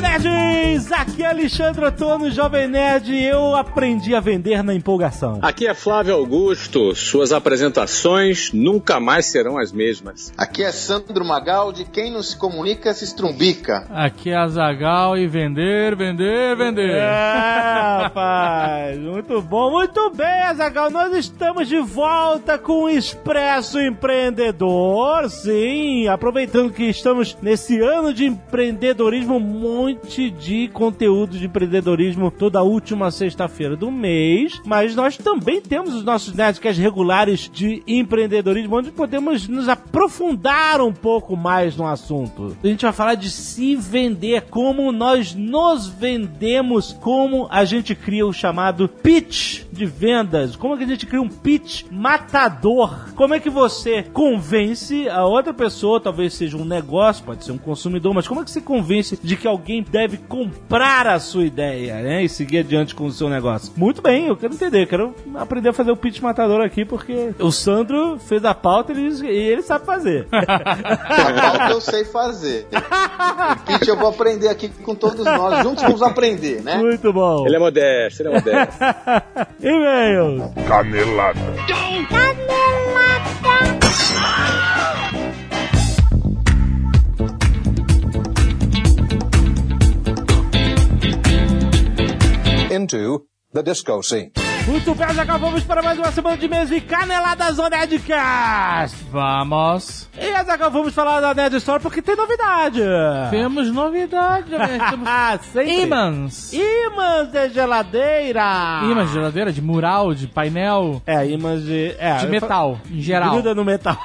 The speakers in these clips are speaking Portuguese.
Nerds! Aqui é Alexandre Antônio, Jovem Nerd, e eu aprendi a vender na empolgação. Aqui é Flávio Augusto. Suas apresentações nunca mais serão as mesmas. Aqui é Sandro Magaldi. Quem não se comunica se estrumbica. Aqui é Azagal e vender, vender, vender. É, rapaz, muito bom, muito bem, Azagal. Nós estamos de volta com o Expresso Empreendedor. Sim, aproveitando que estamos nesse ano de empreendedorismo, um monte de conteúdo de empreendedorismo toda última sexta-feira do mês. Mas nós também temos os nossos Nerdcasts regulares de empreendedorismo, onde podemos nos aprofundar um pouco mais no assunto. A gente vai falar de se vender, como nós nos vendemos, como a gente cria o chamado pitch de vendas, como é que a gente cria um pitch matador, como é que você convence a outra pessoa, talvez seja um negócio, pode ser um consumidor, mas como é que você convence de que alguém deve comprar a sua ideia, né, e seguir adiante com o seu negócio? Muito bem, eu quero entender, eu quero aprender a fazer o pitch matador aqui, porque o Sandro fez a pauta e ele, ele sabe fazer. A pauta eu sei fazer. O pitch eu vou aprender aqui com todos nós. Juntos vamos aprender, né? Muito bom. Ele é modesto, ele é modesto. E-mails. Canelada. Into the disco scene. Muito bem, já acabamos para mais uma semana de mês e caneladas do Nerdcast. Vamos. E Azaghal, vamos falar da Nerd Store porque tem novidade. Temos novidade, né? Temos Ah, ímãs. Imãs de geladeira. Ímãs de geladeira, de mural, de painel, É, imãs de... É, de metal, em geral. Gruda no metal.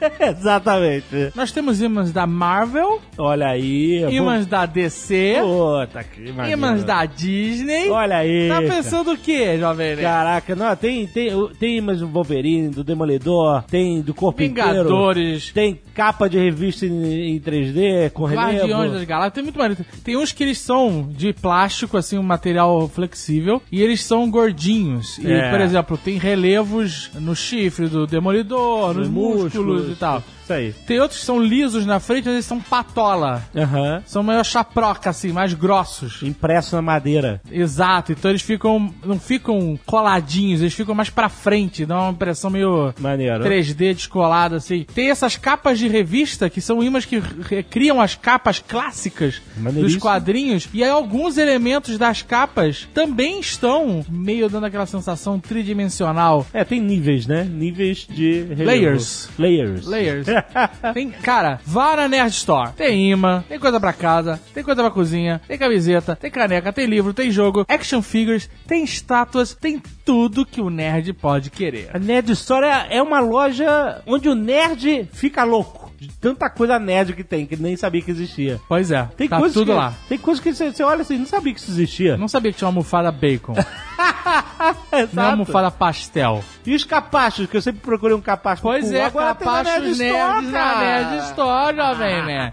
Exatamente. Nós temos ímãs da Marvel, Olha aí. ímãs da DC, Puta que ímãs da Disney. Olha aí. Tá pensando o quê, jovem? Caraca, não, tem, tem, tem imãs do Wolverine, do Demolidor, tem do corpo inteiro. Vingadores, Tem capa de revista em, em 3D, com Guardiões relevo. das Galáxias, tem muito mais. Tem uns que eles são de plástico, assim, um material flexível, e eles são gordinhos. E, É. por exemplo, tem relevos no chifre do Demolidor, nos músculos, e tal. Isso aí. Tem outros que são lisos na frente, mas eles são patola. Aham. São meio chaproca, assim, mais grossos. Impresso na madeira. Exato, então eles ficam. não ficam coladinhos, eles ficam mais pra frente, dá uma impressão meio Maneiro. 3D descolada, assim. Tem essas capas de revista que são imãs que recriam as capas clássicas dos quadrinhos. E aí alguns elementos das capas também estão meio dando aquela sensação tridimensional. É, tem níveis, né? Níveis de relevo. Layers. Layers. Layers. tem, cara, vá na Nerd Store. Tem imã, tem coisa pra casa, tem coisa pra cozinha, tem camiseta, tem caneca, tem livro, tem jogo, action figures, tem estátuas, tem tudo que o nerd pode querer. A Nerd Store é é uma loja onde o nerd fica louco. De tanta coisa nerd que tem, que nem sabia que existia. Pois é, Tem tá tudo que, lá. Tem coisas que você, você olha assim, não sabia que isso existia. Não sabia que tinha uma almofada bacon. Não é uma almofada pastel. E os capachos, que eu sempre procurei um capacho. Pois é, agora tem na capachos Nerd Store, na. Nerd Store, jovem, né?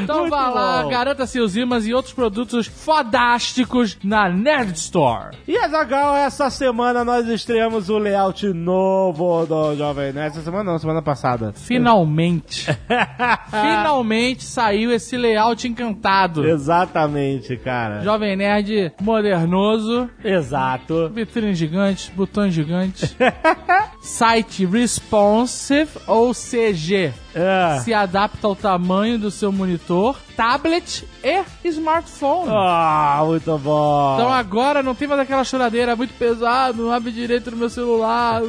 Então Muito vá lá, bom. garanta seus imãs e outros produtos fodásticos na Nerd Store. E Azagal, essa semana nós estreamos o layout novo do Jovem Nerd. Essa semana não, semana passada. Finalmente. Finalmente saiu esse layout encantado. Exatamente, cara. Jovem Nerd modernoso, Exato. vitrine gigante, botões gigantes, site responsive ou CG. É. Se adapta ao tamanho do seu monitor, tablet e smartphone. Ah, muito bom. Então agora não tem mais aquela choradeira muito pesado, não abre direito no meu celular.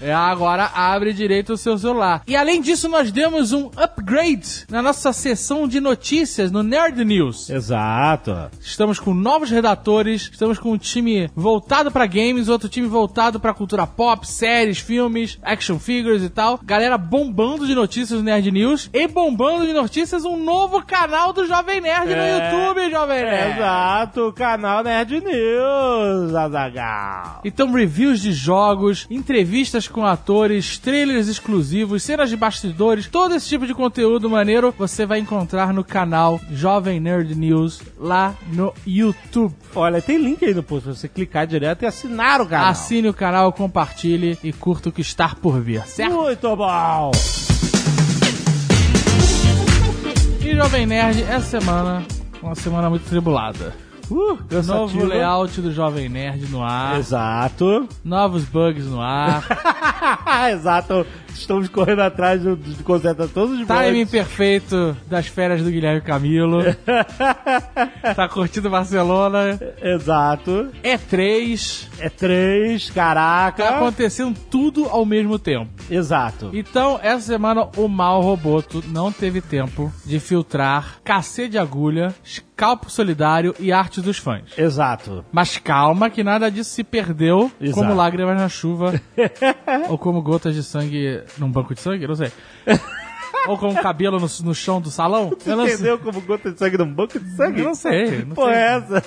É, agora abre direito o seu celular. E além disso, nós demos um upgrade na nossa seção de notícias no Nerd News. Exato. Estamos com novos redatores, estamos com um time voltado pra games, outro time voltado pra cultura pop, séries, filmes, action figures e tal. Galera bombando de notícias no Nerd News e bombando de notícias um novo canal do Jovem Nerd É. no YouTube, Jovem Nerd. Exato, canal Nerd News, Azagal. Então, reviews de jogos, entrevistas com atores, trailers exclusivos, cenas de bastidores, todo esse tipo de conteúdo maneiro você vai encontrar no canal Jovem Nerd News lá no YouTube. Olha, tem link aí no post pra você clicar direto e assinar o canal. Assine o canal, compartilhe e curta o que está por vir, certo? Muito bom. E Jovem Nerd, essa semana, uma semana muito tribulada. Uh. Novo layout do Jovem Nerd no ar, Exato. novos bugs no ar, Exato. Estamos correndo atrás de, de consertar todos os timing bugs. perfeito das férias do Guilherme Camilo, tá curtindo Barcelona, Exato. E3, É três, caraca. tá acontecendo tudo ao mesmo tempo. Exato. Então, essa semana o Mal Roboto não teve tempo de filtrar cacete de agulha, escalpo solidário e arte dos fãs. Exato. Mas calma que nada disso se perdeu Exato. como lágrimas na chuva ou como gotas de sangue num banco de sangue, não sei. ou como cabelo no, no chão do salão. Eu não sei. Entendeu como gota de sangue num banco de sangue? Eu não sei. Não Pô, sei. é essa?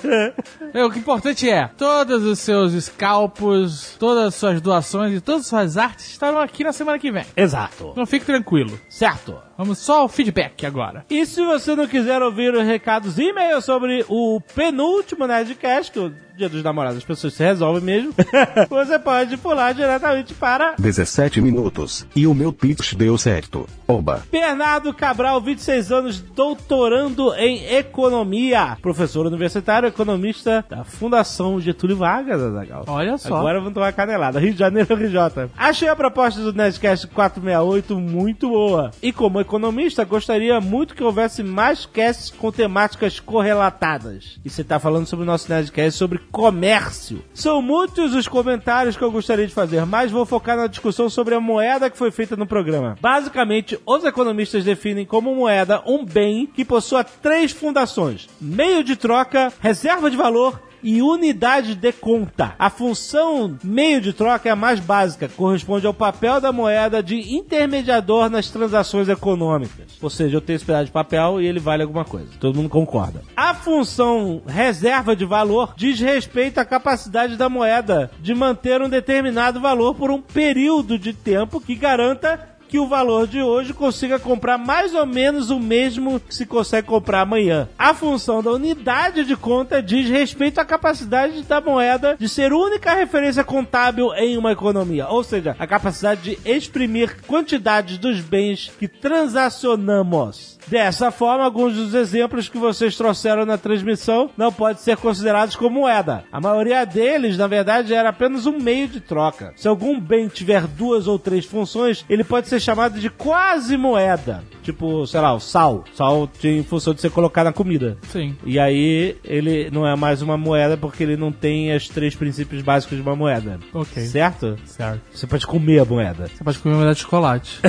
É, O que é importante é, todos os seus escalpos, todas as suas doações e todas as suas artes estarão aqui na semana que vem. Exato. Então fique tranquilo. Certo. Vamos só ao feedback agora. E se você não quiser ouvir os recados e e-mails sobre o penúltimo Nerdcast, que o Dia dos Namorados as pessoas se resolvem mesmo, você pode pular diretamente para 17 minutos. E o meu pitch deu certo. Oba. Bernardo Cabral, 26 anos, doutorando em economia, professor universitário, economista da Fundação Getúlio Vargas, Azaghal. Olha só. Agora vamos tomar canelada. Rio de Janeiro, RJ. Achei a proposta do Nerdcast 468 muito boa. E como economista, gostaria muito que houvesse mais casts com temáticas correlatadas. E você tá falando sobre o nosso Nerdcast sobre comércio. São muitos os comentários que eu gostaria de fazer, mas vou focar na discussão sobre a moeda que foi feita no programa. Basicamente, os economistas definem como moeda um bem que possua três fundações: meio de troca, reserva de valor e unidade de conta. A função meio de troca é a mais básica, corresponde ao papel da moeda de intermediador nas transações econômicas. Ou seja, eu tenho esse pedaço de papel e ele vale alguma coisa. Todo mundo concorda. A função reserva de valor diz respeito à capacidade da moeda de manter um determinado valor por um período de tempo que garanta que o valor de hoje consiga comprar mais ou menos o mesmo que se consegue comprar amanhã. A função da unidade de conta diz respeito à capacidade da moeda de ser única referência contábil em uma economia, ou seja, a capacidade de exprimir quantidades dos bens que transacionamos. Dessa forma, alguns dos exemplos que vocês trouxeram na transmissão não podem ser considerados como moeda. A maioria deles, na verdade, era apenas um meio de troca. Se algum bem tiver duas ou três funções, ele pode ser chamado de quase moeda. Tipo, sei lá, o sal. Sal tem função de você colocar na comida. Sim. E aí, ele não é mais uma moeda porque ele não tem os três princípios básicos de uma moeda. Ok. Certo? Certo. Você pode comer a moeda. Você pode comer uma de chocolate.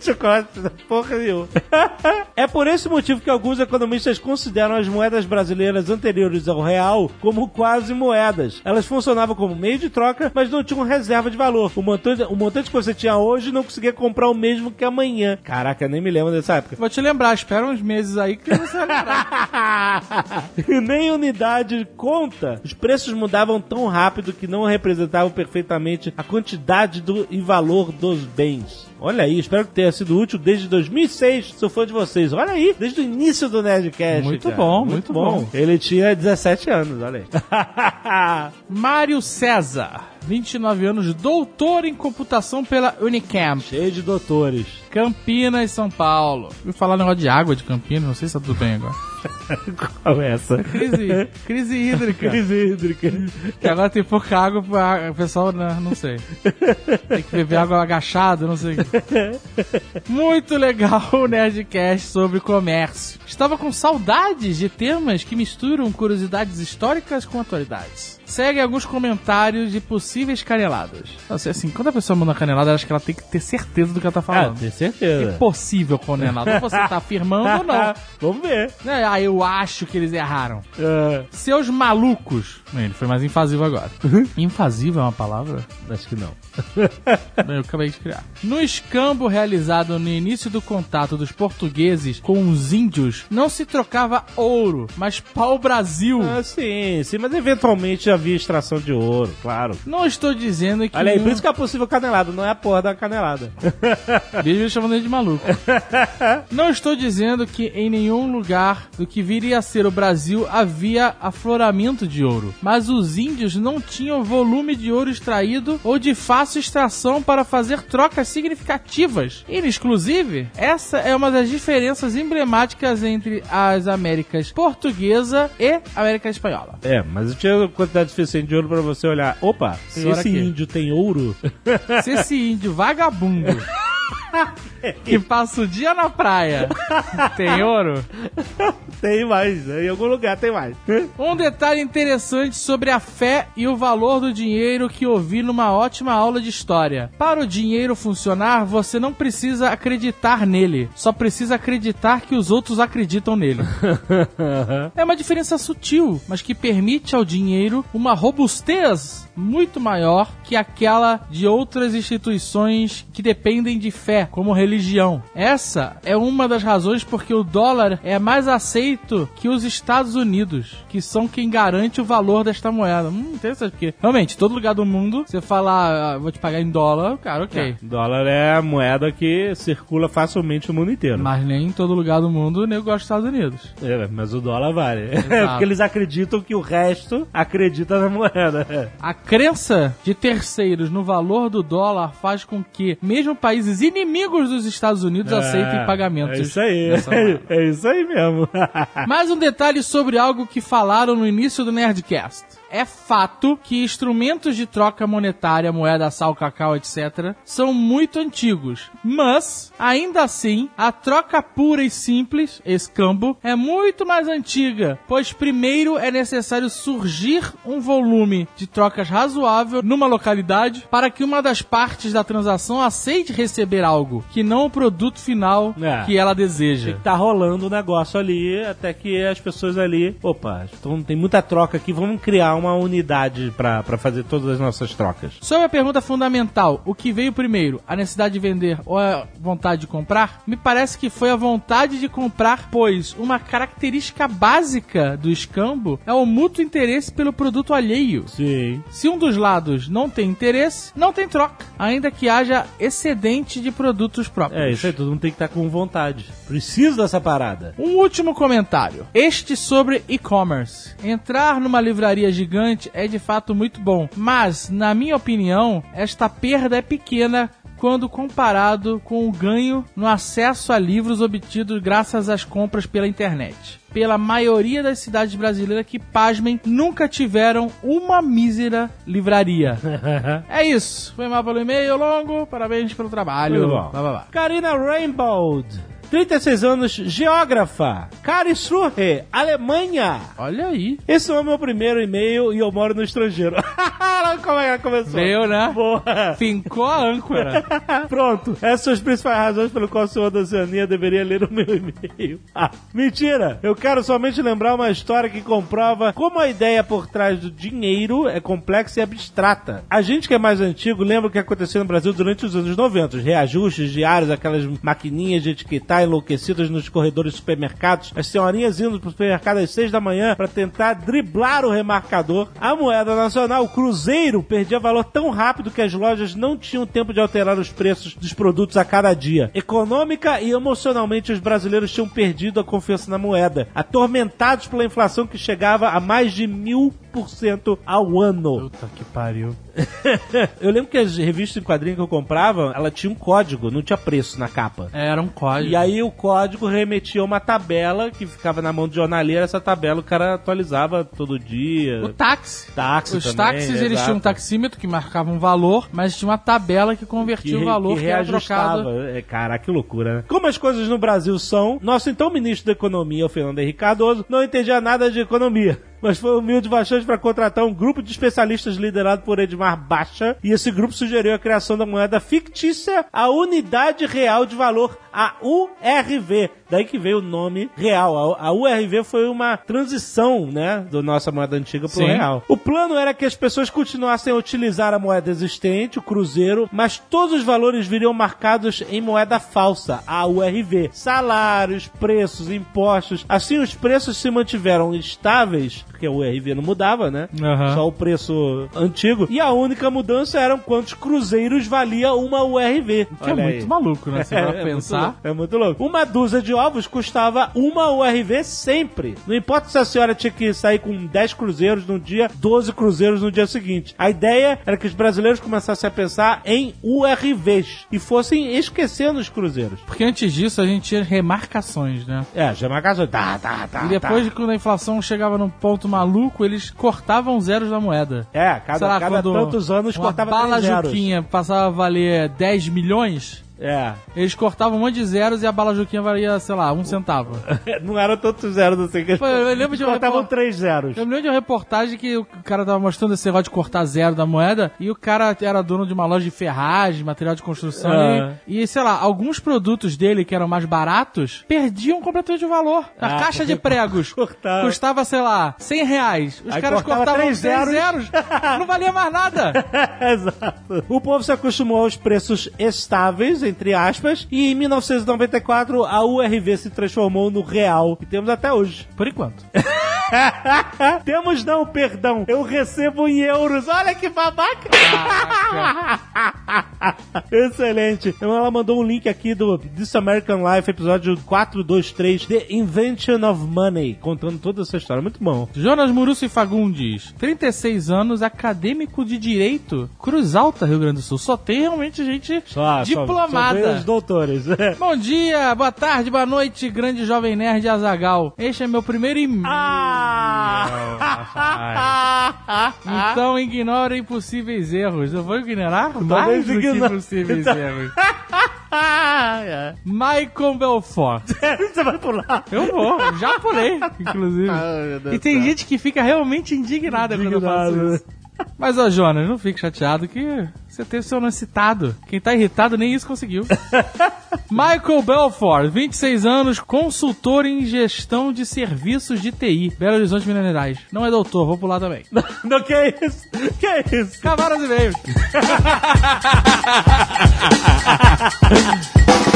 chocolate, porra nenhuma. é por esse motivo que alguns economistas consideram as moedas brasileiras anteriores ao real como quase moedas. Elas funcionavam como meio de troca, mas não tinham reserva de valor. O montante, o montante que você tinha hoje não conseguia comprar o mesmo que amanhã. Caraca, nem me lembro dessa época. Vou te lembrar, espera uns meses aí que você vai lembrar. e nem unidade de conta. Os preços mudavam tão rápido que não representavam perfeitamente a quantidade do, e valor dos bens. Olha aí, espero que tenha sido útil desde 2006. Sou fã de vocês. Olha aí, desde o início do Nerdcast. Muito cara. bom, muito bom. Ele tinha 17 anos, olha aí. Mário César, 29 anos, doutor em computação pela Unicamp, Cheio de doutores. Campinas, São Paulo. Vou falar um negócio de água de Campinas, não sei se tá tudo bem agora. Qual é essa? Crise, crise hídrica. Crise hídrica. Que agora tem pouca água o pessoal, né, não sei. Tem que beber água agachado, não sei. Muito legal o Nerdcast sobre comércio. Estava com saudades de temas que misturam curiosidades históricas com atualidades. Segue alguns comentários de possíveis caneladas. Assim, assim, quando a pessoa manda canelada, acho que ela tem que ter certeza do que ela tá Ah, falando. É certeza. possível canelada. Ou você tá afirmando ou não. Vamos ver. Né? Ah, eu acho que eles erraram. Ah, Seus malucos. Ele foi mais invasivo agora. invasivo é uma palavra? acho que não. Eu acabei de criar. No escambo realizado no início do contato dos portugueses com os índios, não se trocava ouro, mas pau-brasil. Ah, sim, sim, mas eventualmente havia extração de ouro, claro. Não estou dizendo que. Olha aí, um- por isso que é possível canelada, não é a porra da canelada. Ele chamando ele de maluco. Não estou dizendo que em nenhum lugar do que viria a ser o Brasil havia afloramento de ouro, mas os índios não tinham volume de ouro extraído ou de fácil extração para fazer trocas significativas. E, inclusive, essa é uma das diferenças emblemáticas entre as Américas portuguesa e América espanhola. É, mas eu tinha quantidade suficiente de ouro pra você olhar. Opa, se esse aqui. índio tem ouro, Se esse índio vagabundo que passa o dia na praia tem ouro, tem mais. Em algum lugar tem mais. Um detalhe interessante sobre a fé e o valor do dinheiro que ouvi numa ótima aula de história. Para o dinheiro funcionar, você não precisa acreditar nele, só precisa acreditar que os outros acreditam nele. É uma diferença sutil, mas que permite ao dinheiro uma robustez muito maior que aquela de outras instituições que dependem de fé, como religião. Essa é uma das razões porque o dólar é mais aceito que os Estados Unidos, que são quem garante o valor desta moeda. Hum, interessante, porque realmente, todo lugar do mundo, você fala, ah, vou te pagar em dólar, cara, ok. Dólar é a moeda que circula facilmente no mundo inteiro. Mas nem em todo lugar do mundo o nego gosta dos Estados Unidos. É, mas o dólar vale. É porque eles acreditam que o resto acredita na moeda. A crença de terceiros no valor do dólar faz com que, mesmo países inimigos dos Estados Unidos, aceitem pagamentos. É isso aí. moeda. É isso aí mesmo. Mais um detalhe sobre algo que falaram no início do Nerdcast. É fato que instrumentos de troca monetária, moeda, sal, cacau, etc., são muito antigos. Mas, ainda assim, a troca pura e simples, escambo, é muito mais antiga, pois primeiro é necessário surgir um volume de trocas razoável numa localidade para que uma das partes da transação aceite receber algo, que não o produto final É. que ela deseja. Tá rolando o negócio ali, até que as pessoas ali, opa, então tem muita troca aqui, vamos criar uma unidade pra fazer todas as nossas trocas. Sobre a pergunta fundamental, o que veio primeiro, a necessidade de vender ou a vontade de comprar? Me parece que foi a vontade de comprar, pois uma característica básica do escambo é o mútuo interesse pelo produto alheio. Sim. Se um dos lados não tem interesse, não tem troca, ainda que haja excedente de produtos próprios. É, isso aí, todo mundo tem que estar com vontade. Preciso dessa parada. Um último comentário. Este sobre e-commerce. Entrar numa livraria gigante é de fato muito bom, mas, na minha opinião, esta perda é pequena quando comparado com o ganho no acesso a livros obtidos graças às compras pela internet. Pela maioria das cidades brasileiras que, pasmem, nunca tiveram uma mísera livraria. é isso. Foi mal pelo e-mail longo. Parabéns pelo trabalho. Bom. Blá, blá, blá. Karina Rainbow, 36 anos, geógrafa, Karlsruhe, Alemanha. Olha aí. Esse é o meu primeiro e-mail e eu moro no estrangeiro. Como é que ela começou? Veio, né? Boa. Fincou a âncora. Pronto. Essas são as principais razões pelo qual o senhor da Oceania deveria ler o meu e-mail. Ah, mentira! Eu quero somente lembrar uma história que comprova como a ideia por trás do dinheiro é complexa e abstrata. A gente que é mais antigo lembra o que aconteceu no Brasil durante os anos 90. Os reajustes diários, aquelas maquininhas de etiquetar enlouquecidas nos corredores supermercados, as senhorinhas indo pro supermercado às seis da manhã para tentar driblar o remarcador. A moeda nacional, o cruzeiro, perdia valor tão rápido que as lojas não tinham tempo de alterar os preços dos produtos a cada dia. Econômica e emocionalmente, os brasileiros tinham perdido a confiança na moeda, atormentados pela inflação que chegava a mais de mil por cento ao ano. Puta que pariu. Eu lembro que as revistas em quadrinho que eu comprava, ela tinha um código, não tinha preço na capa. Era um código. E aí o código remetia a uma tabela que ficava na mão do jornaleiro, essa tabela o cara atualizava todo dia. O táxi. Táxi Os também, táxis, eles tinham um taxímetro que marcava um valor, mas tinha uma tabela que convertia que, o valor que que, era reajustava. trocado. É, caraca, que loucura, né? Como as coisas no Brasil são, nosso então ministro da Economia, o Fernando Henrique Cardoso, não entendia nada de economia. Mas foi humilde bastante para contratar um grupo de especialistas liderado por Edmar Baixa, e esse grupo sugeriu a criação da moeda fictícia, a Unidade Real de Valor, a URV. Daí que veio o nome real. A, a URV foi uma transição, né, da nossa moeda antiga pro Sim. real. O plano era que as pessoas continuassem a utilizar a moeda existente, o cruzeiro, mas todos os valores viriam marcados em moeda falsa, a URV. Salários, preços, impostos. Assim, os preços se mantiveram estáveis, porque a URV não mudava, né? Aham. Só o preço antigo. E a única mudança eram quantos cruzeiros valia uma URV. Que é muito maluco, né? Você vai É, pensar. Louco, é muito louco. Uma dúzia de ovos custava uma URV sempre. Não importa se a senhora tinha que sair com 10 cruzeiros num dia, 12 cruzeiros no dia seguinte. A ideia era que os brasileiros começassem a pensar em URVs e fossem esquecendo os cruzeiros. Porque antes disso a gente tinha remarcações, né? É, já marcação. Tá, tá, tá. E depois, tá. quando a inflação chegava num ponto maluco, eles cortavam zeros da moeda. É, cada, lá, cada tantos anos uma cortava bala zeros. Juquinha passava a valer 10 milhões, É. eles cortavam um monte de zeros e a bala Juquinha valia, sei lá, um centavo. Não eram tantos zeros assim que Pô, eu lembro de um cortavam repor- três zeros. Eu me lembro de uma reportagem que o cara tava mostrando esse negócio de cortar zero da moeda e o cara era dono de uma loja de ferragem, material de construção Ah. e, e, sei lá, alguns produtos dele que eram mais baratos perdiam completamente o valor. A Ah, caixa de pregos cortava. custava, sei lá, 100 reais. Os Aí caras cortava cortavam três três zeros. zeros. Não valia mais nada. Exato. O povo se acostumou aos preços estáveis, entre aspas, e em 1994 a URV se transformou no real, que temos até hoje. Por enquanto. temos não, perdão. Eu recebo em euros. Olha que babaca. Excelente. Então ela mandou um link aqui do This American Life, episódio 423, The Invention of Money, contando toda essa história. Muito bom. Jonas Murusso e Fagundes, 36 anos, acadêmico de Direito, Cruz Alta, Rio Grande do Sul. Só tem realmente gente Só, diplomada. Só, só os doutores. Bom dia, boa tarde, boa noite, grande jovem nerd Azagal. Este é meu primeiro e-mail. Ah! Então ignorem possíveis erros. Eu vou ignorar mais do que ignore. possíveis Então- erros. Ah, Michael Belfort. Você vai pular. Eu vou, já pulei, inclusive. Deus E tem gente que fica realmente indignada quando eu faço Indignado. isso. Mas, ó, Jonas, não fique chateado que você teve seu nome citado. Quem tá irritado nem isso conseguiu. Michael Belfort, 26 anos, consultor em gestão de serviços de TI. Belo Horizonte, Minas Gerais. Não é doutor, vou pular também. Não, que é isso? Que é isso? Cavaras e veio.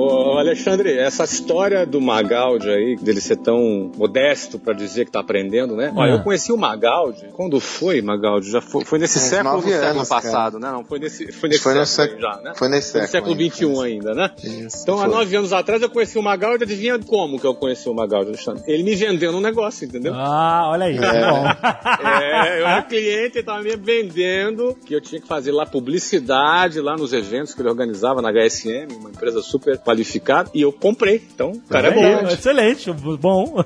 Ô, Alexandre, essa história do Magaldi aí, dele ser tão modesto pra dizer que tá aprendendo, né? Olha, É. eu conheci o Magaldi. Quando foi, Magaldi? Já foi, foi nesse Uns século século anos, passado, né? Não, foi nesse, foi nesse Foi século século- já, né? foi nesse Foi no século século XXI ainda, né? Isso, Então, há foi. nove anos atrás, eu conheci o Magaldi. Adivinha como que eu conheci o Magaldi, Alexandre? Ele me vendendo um negócio, entendeu? Ah, olha aí. É, eu era cliente, ele tava me vendendo que eu tinha que fazer lá publicidade lá nos eventos que ele organizava na HSM, uma empresa super qualificada, e eu comprei. Então, o cara é aí, bom. Excelente, bom.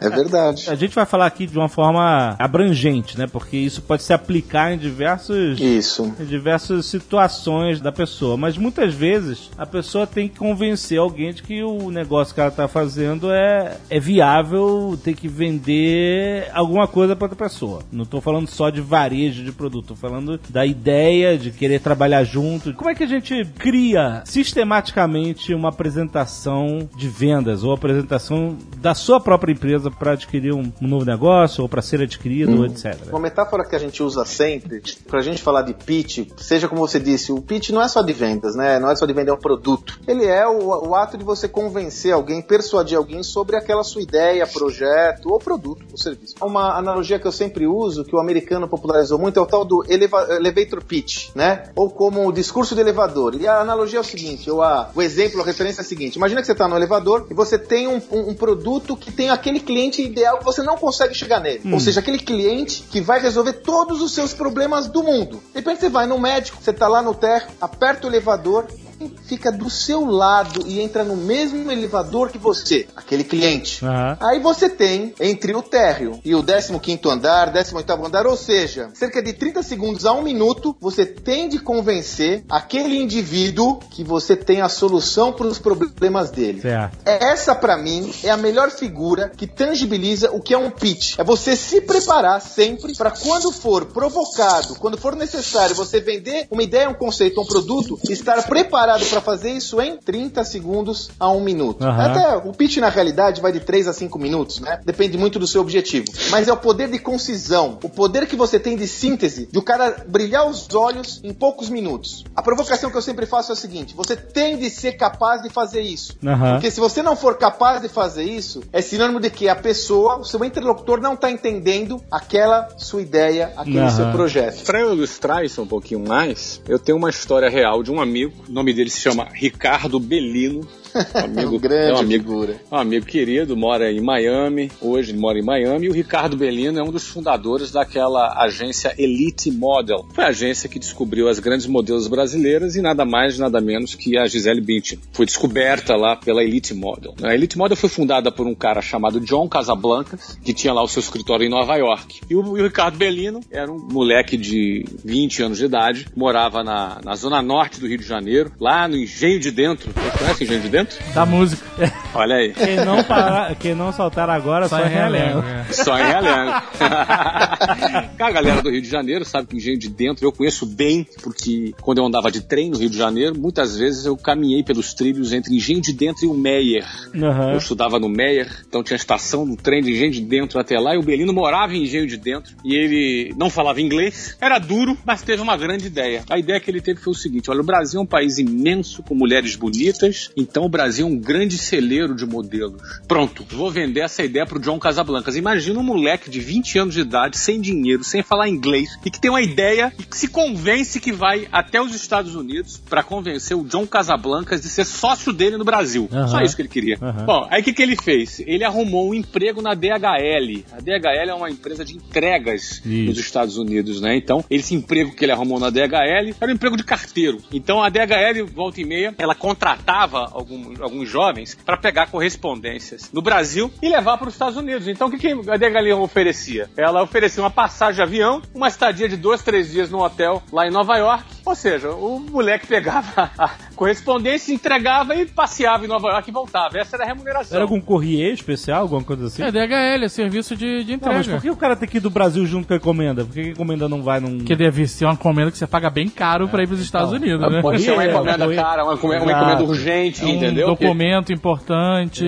É verdade. A gente vai falar aqui de uma forma abrangente, né? Porque isso pode se aplicar em diversos Isso. em diversas situações da pessoa, mas muitas vezes a pessoa tem que convencer alguém de que o negócio que ela está fazendo é, é viável, tem que vender alguma coisa para outra pessoa. Não estou falando só de varejo de produto, estou falando da ideia de querer trabalhar junto. Como é que a gente cria sistematicamente uma apresentação de vendas ou apresentação da sua própria empresa para adquirir um, um novo negócio ou para ser adquirido, ou etc. Uma metáfora que a gente usa sempre, pra gente falar de pitch, seja como você disse, o pitch não é só de vendas, né? Não é só de vender um produto. Ele é o, o ato de você convencer alguém, persuadir alguém sobre aquela sua ideia, projeto ou produto ou serviço. Uma analogia que eu sempre uso, que o americano popularizou muito, é o tal do eleva- elevator pitch, né? Ou como o discurso de elevador. E a analogia é o seguinte, ou a, o exemplo, a referência é a seguinte. Imagina que você está no elevador e você tem um, um- um produto que tem aquele cliente ideal que você não consegue chegar nele. Ou seja, aquele cliente que vai resolver todos os seus problemas do mundo. De repente você vai no médico, você tá lá no térreo, aperta o elevador fica do seu lado e entra no mesmo elevador que você, aquele cliente. Aham. Aí você tem entre o térreo e o 15º andar, 18º andar, ou seja, cerca de 30 segundos a um minuto, você tem de convencer aquele indivíduo que você tem a solução para os problemas dele. Certo. Essa, pra mim, é a melhor figura que tangibiliza o que é um pitch. É você se preparar sempre para quando for provocado, quando for necessário você vender uma ideia, um conceito, um produto, estar preparado para fazer isso em 30 segundos a um minuto. Aham. Até o pitch, na realidade, vai de 3 a 5 minutos, né? Depende muito do seu objetivo. Mas é o poder de concisão, o poder que você tem de síntese, de o cara brilhar os olhos em poucos minutos. A provocação que eu sempre faço é a seguinte: você tem de ser capaz de fazer isso. Aham. Porque se você não for capaz de fazer isso, é sinônimo de que a pessoa, o seu interlocutor, não está entendendo aquela sua ideia, aquele Aham. seu projeto. Para eu ilustrar isso um pouquinho mais, eu tenho uma história real de um amigo. O nome dele se chama Ricardo Belino. Um amigo, Um grande é um amigo, figura. um amigo querido, mora em Miami. Hoje mora em Miami. E o Ricardo Belino é um dos fundadores daquela agência Elite Model. Foi a agência que descobriu as grandes modelos brasileiras e nada mais, nada menos que a Gisele Bündchen. Foi descoberta lá pela Elite Model. A Elite Model foi fundada por um cara chamado John Casablancas, que tinha lá o seu escritório em Nova York. E o, e o Ricardo Belino era um moleque de 20 anos de idade, morava na, na zona norte do Rio de Janeiro, lá no Engenho de Dentro. Vocês conhecem Engenho de Dentro? Da música. Olha aí. Quem não, parar, quem não saltar agora só, é realengo. é. Só em Realengo. a galera do Rio de Janeiro sabe que Engenho de Dentro eu conheço bem, porque quando eu andava de trem no Rio de Janeiro, muitas vezes eu caminhei pelos trilhos entre Engenho de Dentro e o Meyer. Aham. Eu estudava no Meyer, então tinha a estação do trem de Engenho de Dentro até lá, e o Belino morava em Engenho de Dentro, e ele não falava inglês, era duro, mas teve uma grande ideia. A ideia que ele teve foi o seguinte: olha, o Brasil é um país imenso, com mulheres bonitas, então o Brasil é um grande celeiro de modelos. Pronto, vou vender essa ideia pro John Casablancas. Imagina um moleque de 20 anos de idade, sem dinheiro, sem falar inglês, e que tem uma ideia e que se convence que vai até os Estados Unidos para convencer o John Casablancas de ser sócio dele no Brasil. Aham. Só isso que ele queria. Aham. Bom, aí o que, que ele fez? Ele arrumou um emprego na DHL. A DHL é uma empresa de entregas Isso. nos Estados Unidos, né? Então, esse emprego que ele arrumou na DHL era um emprego de carteiro. Então, a DHL, volta e meia, ela contratava algum- alguns jovens para pegar correspondências no Brasil e levar para os Estados Unidos. Então, o que, que a DHL oferecia? Ela oferecia uma passagem de avião, uma estadia de dois, três dias no hotel lá em Nova York. Ou seja, o moleque pegava a correspondência, entregava e passeava em Nova York e voltava. Essa era a remuneração. Era algum courrier especial, alguma coisa assim? É DHL, é serviço de, de Não, mas entrega. por que o cara tem que ir do Brasil junto com a encomenda? Por que a encomenda não vai num... Porque deve ser uma encomenda que você paga bem caro pra ir pros Estados então, Unidos, né? Pode ser uma É, encomenda cara, uma encomenda, uma encomenda urgente, É um entendeu? documento importante.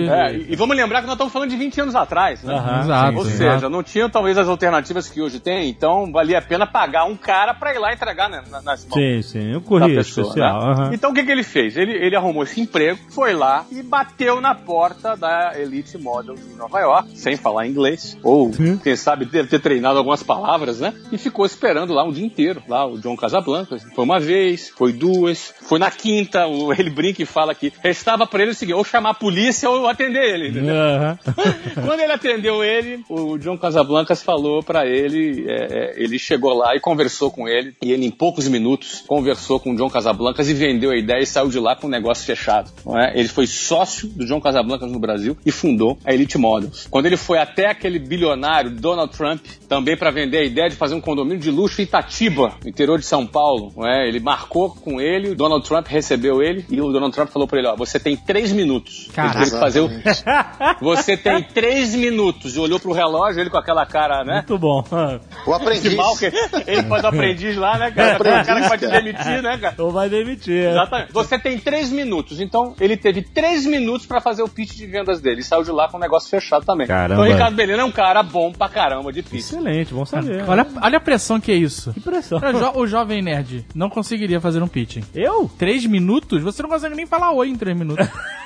É, e vamos lembrar que nós estamos falando de 20 anos atrás, né? Aham, Exato. Ou sim. seja, não tinha talvez as alternativas que hoje tem, então valia a pena pagar um cara pra ir lá entregar né, na- nas mãos. Sim, sim. O da courrier pessoa, especial. né? aham. Então o que, que ele fez? Ele, ele arrumou esse emprego, foi lá e bateu na porta da Elite Models em Nova York, sem falar inglês, ou quem sabe deve ter treinado algumas palavras, né? E ficou esperando lá um dia inteiro, lá o John Casablanca. Foi uma vez, foi duas, foi na quinta, o- ele brinca e fala que restava pra ele o seguinte, ou chamar a polícia ou atender ele, entendeu? Quando ele atendeu ele, o John Casablancas falou pra ele, é, é, ele chegou lá e conversou com ele, e ele em poucos minutos conversou com o John Casablancas e vendeu a ideia e saiu de lá com o negócio fechado. é? Ele foi sócio do John Casablancas no Brasil e fundou a Elite Models. Quando ele foi até aquele bilionário Donald Trump, também para vender a ideia de fazer um condomínio de luxo em Itatiba, no interior de São Paulo, é? ele marcou com ele, o Donald Trump recebeu ele e o Donald Trump falou pra ele, ó, você tem três minutos. Caraca. Fazer o, você tem três minutos. E olhou pro relógio, ele com aquela cara, né? Muito bom. O aprendiz. De mal que ele faz o aprendiz lá, né, cara? Aprendiz, o cara que vai te cara. demitir, né, cara? Ou vai demitir. Exatamente. Você tem três minutos. Então, ele teve três minutos pra fazer o pitch de vendas dele. E saiu de lá com o negócio fechado também. Caramba. Então, o Ricardo Belino é um cara bom pra caramba de pitch. Excelente, bom saber. Olha, olha a pressão que é isso. Que pressão. O, jo- o jovem nerd não conseguiria fazer um pitching. Eu? Três minutos? Você não consegue nem falar oi em três minutos.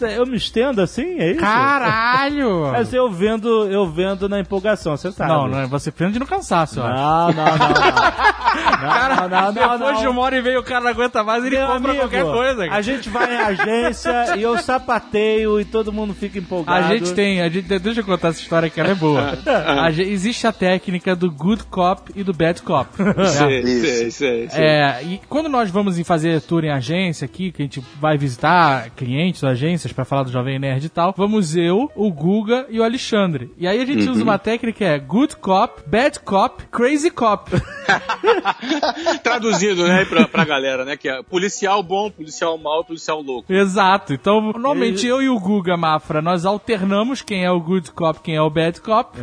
eu me estendo assim, é isso? Caralho! Mas eu vendo, eu vendo na empolgação, você sabe. Não, não, você prende no cansaço, eu acho. Não, não, não, não. Cara, não, não, não, depois não. de uma hora e meia o cara não aguenta mais, ele Meu compra amigo, qualquer coisa. A gente vai em agência e eu sapateio e todo mundo fica empolgado. A gente tem, a gente, deixa eu contar essa história que ela é boa. A gente- existe a técnica do good cop e do bad cop. Sei, Isso. sei, sei. É, e quando nós vamos em fazer tour em agência aqui, que a gente vai visitar clientes ou agências pra falar do Jovem Nerd e tal, vamos eu, o Guga e o Alexandre. E aí a gente usa uma técnica que é good cop, bad cop, crazy cop. Traduzido, né, pra, pra galera, né? Que é policial bom, policial mau, policial louco. Exato. Então, normalmente eu e o Guga Mafra, nós alternamos quem é o good cop, quem é o bad cop.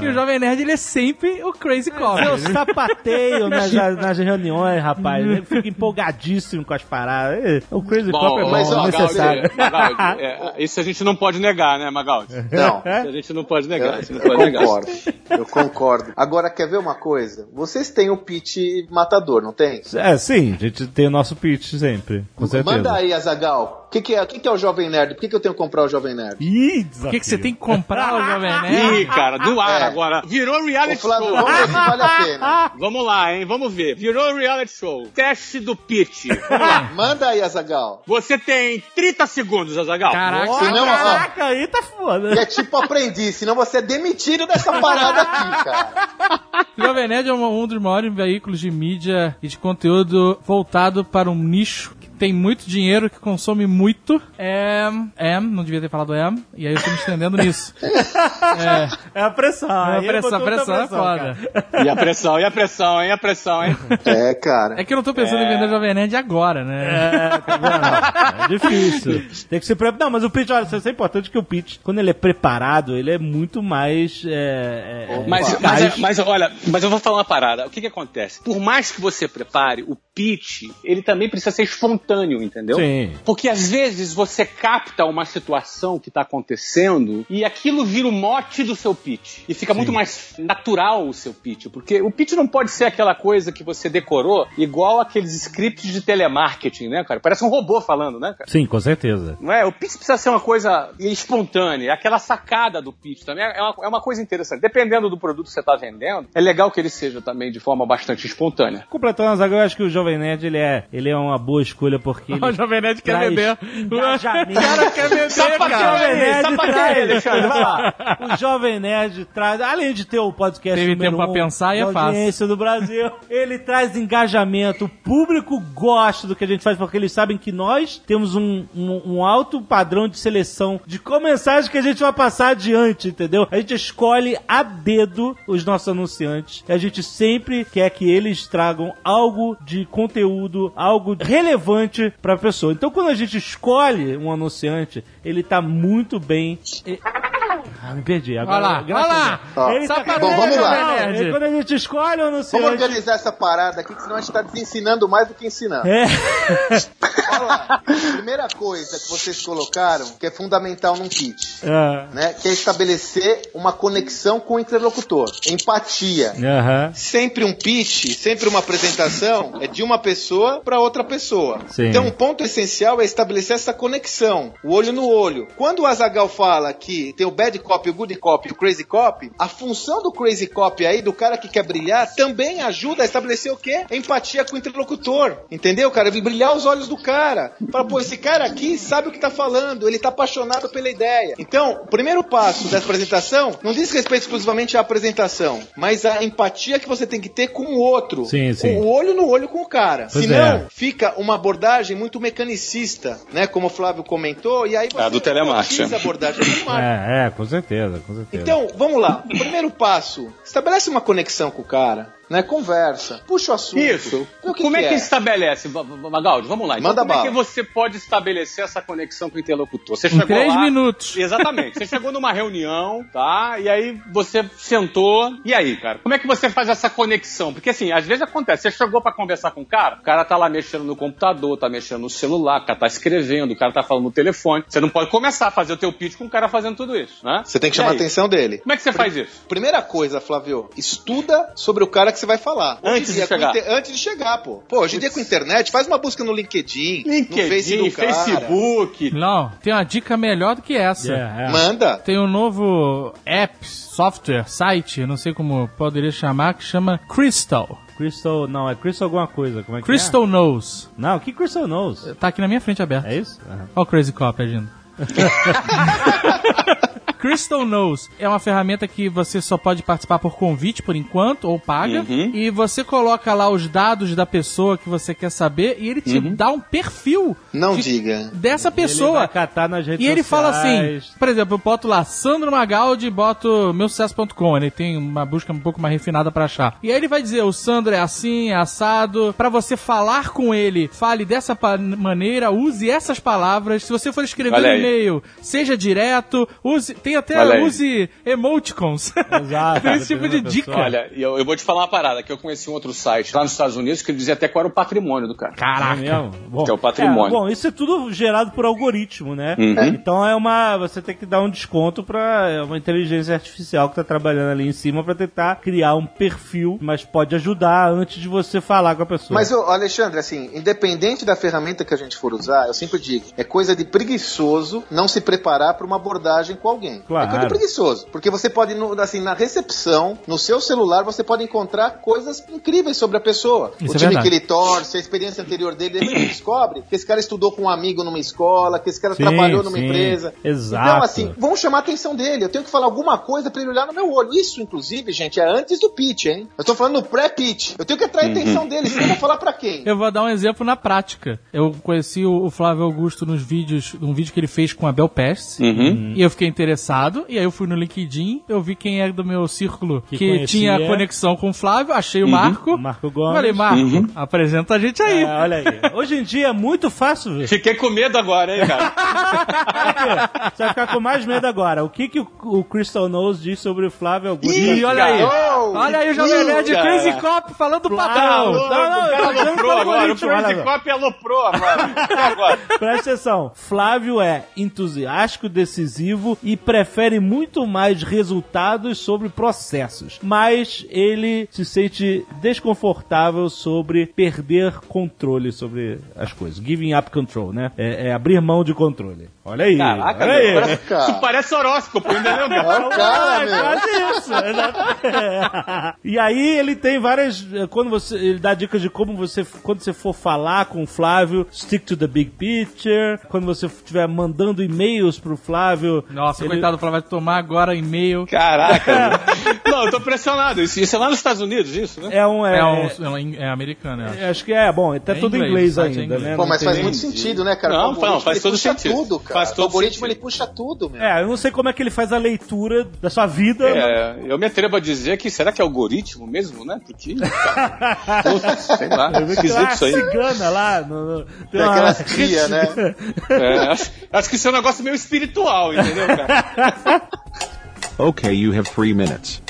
E o Jovem Nerd, ele é sempre o crazy cop. Eu sapateio nas, nas reuniões, rapaz. Eu fico empolgadíssimo com as paradas. O Crazy Cop é bom, mas, ó, é necessário. Magaldi, é, isso a gente não pode negar, né, Magaldi? Não. Isso a gente não pode negar. Eu, não eu pode negar. concordo. Eu concordo. Agora, quer ver uma coisa? Vocês têm o pitch matador, não tem? É, sim, a gente tem o nosso pitch sempre, com certeza. Manda aí, Azagal. O que, que, é, o que, que é o Jovem Nerd? Por que, que eu tenho que comprar o Jovem Nerd? Ih, Por que, que você tem que comprar o Jovem Nerd? Ih, cara, do ar É. agora. Virou Ô, reality Flávio, show. vamos ver se vale a pena. Vamos lá, hein? Vamos ver. Virou reality show. Teste do pitch. Vamos lá. Manda aí, Azagal. Você tem 30 segundos, Azagal. Caraca, Senão, ó, Caraca, aí tá foda. é tipo aprendiz, senão você é demitido dessa parada aqui, cara. O Jovem Nerd é um, um dos maiores veículos de mídia e de conteúdo voltado para um nicho tem muito dinheiro, que consome muito. É. É, não devia ter falado é, e aí eu tô me estendendo nisso. É, É a pressão. é a pressão, a pressão é cara. foda. E a pressão, e a pressão, hein? A pressão, hein? É, cara. É que eu não tô pensando em vender Jovem Nerd agora, né? É, tá vendo? É difícil. Tem que se preparar. Não, mas o pitch, olha, isso é importante que o pitch, quando ele é preparado, ele é muito mais. É, é, Mas, mas, é- mas olha, mas eu vou falar uma parada. O que que acontece? Por mais que você prepare, o pitch, ele também precisa ser espontâneo, entendeu? Sim. Porque às vezes você capta uma situação que está acontecendo e aquilo vira o mote do seu pitch. E fica muito mais natural o seu pitch. Porque o pitch não pode ser aquela coisa que você decorou igual aqueles scripts de telemarketing, né, cara? Parece um robô falando, né, cara? Sim, com certeza. Não é? O pitch precisa ser uma coisa espontânea, aquela sacada do pitch também é uma, é uma coisa interessante. Dependendo do produto que você está vendendo, é legal que ele seja também de forma bastante espontânea. Completando a zaga, eu acho que o Jovem Nerd ele é, ele é uma boa escolha porque ele O Jovem Nerd quer traz vender. O cara quer vender, Sapateia aí, Alexandre, vai lá. O Jovem Nerd traz, além de ter o podcast Teve número tempo pra um pensar e é fácil. audiência do Brasil, ele traz engajamento, o público gosta do que a gente faz, porque eles sabem que nós temos um, um, um alto padrão de seleção de qual mensagem que a gente vai passar adiante, entendeu? A gente escolhe a dedo os nossos anunciantes, e a gente sempre quer que eles tragam algo de conteúdo, algo relevante pra pessoa. Então, quando a gente escolhe um anunciante, ele tá muito bem. Ah, me perdi. Agora, Olha lá, olha lá. Ó, Ele tá- Bom, vamos lá. Não, Nerd. quando a gente escolhe o Vamos anunciante. organizar essa parada aqui, que senão a gente tá desensinando mais do que ensinando. É. Olha lá. Primeira coisa que vocês colocaram, que é fundamental num pitch, Ah, né? Que é estabelecer uma conexão com o interlocutor. Empatia. Sempre um pitch, sempre uma apresentação é de uma pessoa para outra pessoa. Sim. Então, um ponto essencial é estabelecer essa conexão, o olho no olho. Quando o Azagal fala que tem o bad cop, o good cop e o crazy cop, a função do crazy cop aí, do cara que quer brilhar, também ajuda a estabelecer o quê? Empatia com o interlocutor. Entendeu, cara? Brilhar os olhos do cara. Fala, pô, esse cara aqui sabe o que tá falando, ele tá apaixonado pela ideia. Então, o primeiro passo dessa apresentação não diz respeito exclusivamente à apresentação, mas à empatia que você tem que ter com o outro. Sim, sim. O olho no olho com o cara. Pois Senão, é. fica uma abordagem muito mecanicista, né? Como o Flávio comentou, e aí você É, do telemarketing. essa abordagem do telemarketing. É, é, com certeza, com certeza. Então, vamos lá. Primeiro passo, estabelece uma conexão com o cara, né? Conversa, puxa o assunto. Isso. Que Como que é que estabelece, Magaldi? Vamos lá. Então, Manda como é bala. que você pode estabelecer essa conexão com o interlocutor? Você Em chegou três lá- minutos. Exatamente. Você chegou numa reunião, tá? E aí você sentou. E aí, cara? Como é que você faz essa conexão? Porque assim, às vezes acontece. Você chegou pra conversar com o cara, o cara tá lá mexendo no computador, tá mexendo no celular, o cara tá escrevendo, o cara tá falando no telefone. Você não pode começar a fazer o teu pitch com o cara fazendo tudo isso, né? Você tem que E chamar a aí? atenção dele. Como é que você faz isso? Primeira coisa, Flávio, estuda sobre o cara que você vai falar. Hoje Antes de dia, com chegar. inter- Antes de chegar, pô. Pô, hoje em dia com internet, faz uma busca no LinkedIn, no Face LinkedIn, do cara. Facebook. Não, tem uma dica melhor do que essa. É, é. Manda. Tem um novo app, software, site, não sei como poderia chamar, que chama Crystal. Crystal, não, é Crystal alguma coisa. Como é que Crystal Knows. é? Não, que Crystal Knows? Tá aqui na minha frente aberto. É isso? Aham. Olha o Crazy Cop agindo. Crystal Knows é uma ferramenta que você só pode participar por convite por enquanto, ou paga. Uhum. E você coloca lá os dados da pessoa que você quer saber e ele te Uhum. dá um perfil Não de- diga. dessa Ele pessoa. vai catar nas redes E ele fala assim, por exemplo, eu boto lá Sandro Magaldi e boto meusucesso.com. Ele tem uma busca um pouco mais refinada pra achar. E aí ele vai dizer, o Sandro é assim, é assado. Pra você falar com ele, fale dessa maneira, use essas palavras. Se você for escrever um e-mail, seja direto, use, tem até Olha aí. use emoticons. Exato, tem esse tipo de dica. Olha, eu, eu vou te falar uma parada, que eu conheci um outro site lá nos Estados Unidos que ele dizia até qual era o patrimônio do cara. É mesmo? Bom, Que é o patrimônio. bom, isso é tudo gerado por algoritmo, né? Uhum. Então é uma. Você tem que dar um desconto pra é uma inteligência artificial que tá trabalhando ali em cima pra tentar criar um perfil, mas pode ajudar antes de você falar com a pessoa. Mas, ô, Alexandre, assim, independente da ferramenta que a gente for usar, eu sempre digo, é coisa de preguiçoso não se preparar para uma abordagem com alguém. Claro. É coisa de preguiçoso. Porque você pode, assim, na recepção, no seu celular, você pode encontrar coisas incríveis sobre a pessoa. Isso o é time verdade. que ele torce, a experiência anterior dele, você descobre que esse cara estudou com um amigo numa escola, que esse cara Sim, trabalhou numa sim. empresa. Exato. Então, assim, vamos chamar a atenção dele. Eu tenho que falar alguma coisa para ele olhar no meu olho. Isso, inclusive, gente, é antes do pitch, hein? Eu tô falando no pré-pitch. Eu tenho que atrair a atenção dele. Senão eu vou falar pra quem? Eu vou dar um exemplo na prática. Eu conheci o o Flávio Augusto nos vídeos, num vídeo que ele fez com a Bel Pest. Uhum. E eu fiquei interessado. E aí eu fui no LinkedIn, eu vi quem é do meu círculo que, Que tinha conexão com o Flávio, achei o Uhum. Marco. Marco Gomes. Falei, Marco, apresenta a gente aí. É, olha aí. Hoje em dia é muito fácil ver. Fiquei com medo agora, hein, cara? Você vai ficar com mais medo agora. O que, que o, o Crystal Knows diz sobre o Flávio Augusto? Ih, olha aí. Oh, olha aí o Jovem Nerd. Crazy Cop falando patrão. Não, não, dizendo Aloprou pro agora, o Crazy. Cop aloprou agora. Agora. Presta atenção. Flávio é entusiástico, decisivo e prefere muito mais resultados sobre processos. Mas ele se sente desconfortável sobre perder controle sobre as coisas. Giving up control, né? É, é abrir mão de controle. Olha aí. Caraca, olha aí. meu, parece, isso parece horóscopo, entendeu, meu? Olha o cara, É isso. exatamente. e aí ele tem várias. Quando você. Ele dá dicas de como você. Quando você for falar com o Flávio, stick to the big picture. Quando você estiver mandando e-mails pro Flávio. Nossa, ele- coitado do Flávio, vai tomar agora e-mail. Caraca. Não, eu tô pressionado. Isso, isso é lá nos Estados Unidos, isso, né? É um. É, É, um, é, é americano, eu acho. é, acho que é, bom, tá É tudo em inglês, inglês o é ainda, inglês. né? Pô, Não mas faz muito sentido, né, cara? Não, O não, faz ele todo puxa sentido. tudo, cara. Faz o todo algoritmo sentido. ele puxa tudo, meu. É, eu não sei como é que ele faz a leitura da sua vida. É, eu me atrevo a dizer que será que é algoritmo mesmo, né? Porque, cara, putz, sei lá, Eu esquisito isso aí. cigana lá. No, no, tem uma- aquelas cria, né? É, acho, acho que isso é um negócio meio espiritual, entendeu, cara? Okay, you have three minutes.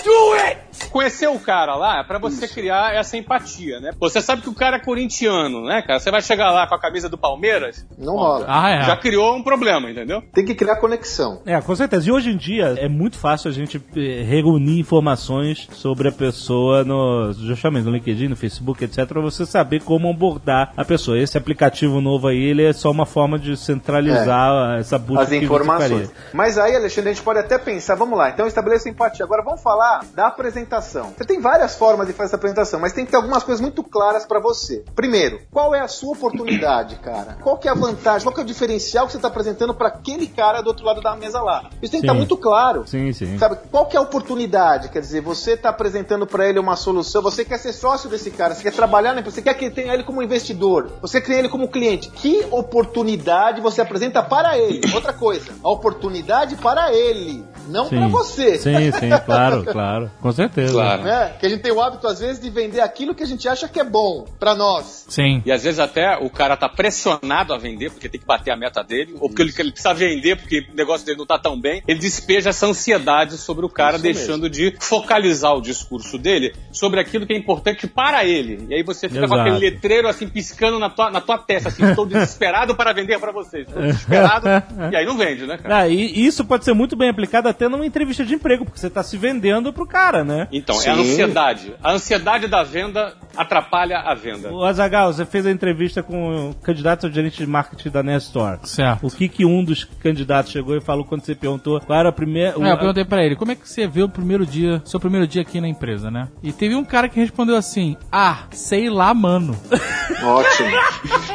Conhecer o cara lá é pra você criar essa empatia, né? Você sabe que o cara é corintiano, né, cara? Você vai chegar lá com a camisa do Palmeiras, Não rola. Ah, é. já criou um problema, entendeu? Tem que criar conexão. É, com certeza. E hoje em dia é muito fácil a gente eh, reunir informações sobre a pessoa no, justamente no LinkedIn, no Facebook, etc, para você saber como abordar a pessoa. Esse aplicativo novo aí, ele é só uma forma de centralizar essa busca As informações. Mas aí, Alexandre, a gente pode até pensar, vamos lá, então estabeleça empatia. Agora vamos falar da apresentação. Você tem várias formas de fazer essa apresentação, mas tem que ter algumas coisas muito claras pra você. Primeiro, qual é a sua oportunidade, cara? Qual que é a vantagem? Qual que é o diferencial que você tá apresentando pra aquele cara do outro lado da mesa lá? Isso tem que estar muito claro. Sim, sim. Sabe, qual que é a oportunidade? Quer dizer, você está apresentando para ele uma solução, você quer ser sócio desse cara, você quer trabalhar, né? você quer que ele tenha ele como investidor, você quer ele como cliente. Que oportunidade você apresenta para ele? Outra coisa, a oportunidade para ele, não para você. Sim, sim, claro, claro. Com certeza. Claro. Né? Que a gente tem o hábito, às vezes, de vender aquilo que a gente acha que é bom para nós. Sim. E às vezes até o cara tá pressionado a vender, porque tem que bater a meta dele, ou porque ele, ele precisa vender porque o negócio dele não tá tão bem. Ele despeja essa ansiedade sobre o cara, Isso deixando de focalizar o discurso dele sobre aquilo que é importante para ele. E aí você fica com Exato. aquele letreiro assim piscando na tua, na tua testa, assim, estou desesperado para vender para vocês. Estou desesperado. e aí não vende, né, cara? Ah, e isso pode ser muito bem aplicado tendo uma entrevista de emprego, porque você tá se vendendo pro cara, né? Então, Sim. é a ansiedade. A ansiedade da venda atrapalha a venda. O Azagal, você fez a entrevista com o candidato ao gerente de marketing da Nestor. Certo. O que que um dos candidatos chegou e falou quando você perguntou qual era a primeira... É, eu perguntei pra ele, como é que você vê o primeiro dia, seu primeiro dia aqui na empresa, né? E teve um cara que respondeu assim, ah, sei lá, mano. Ótimo.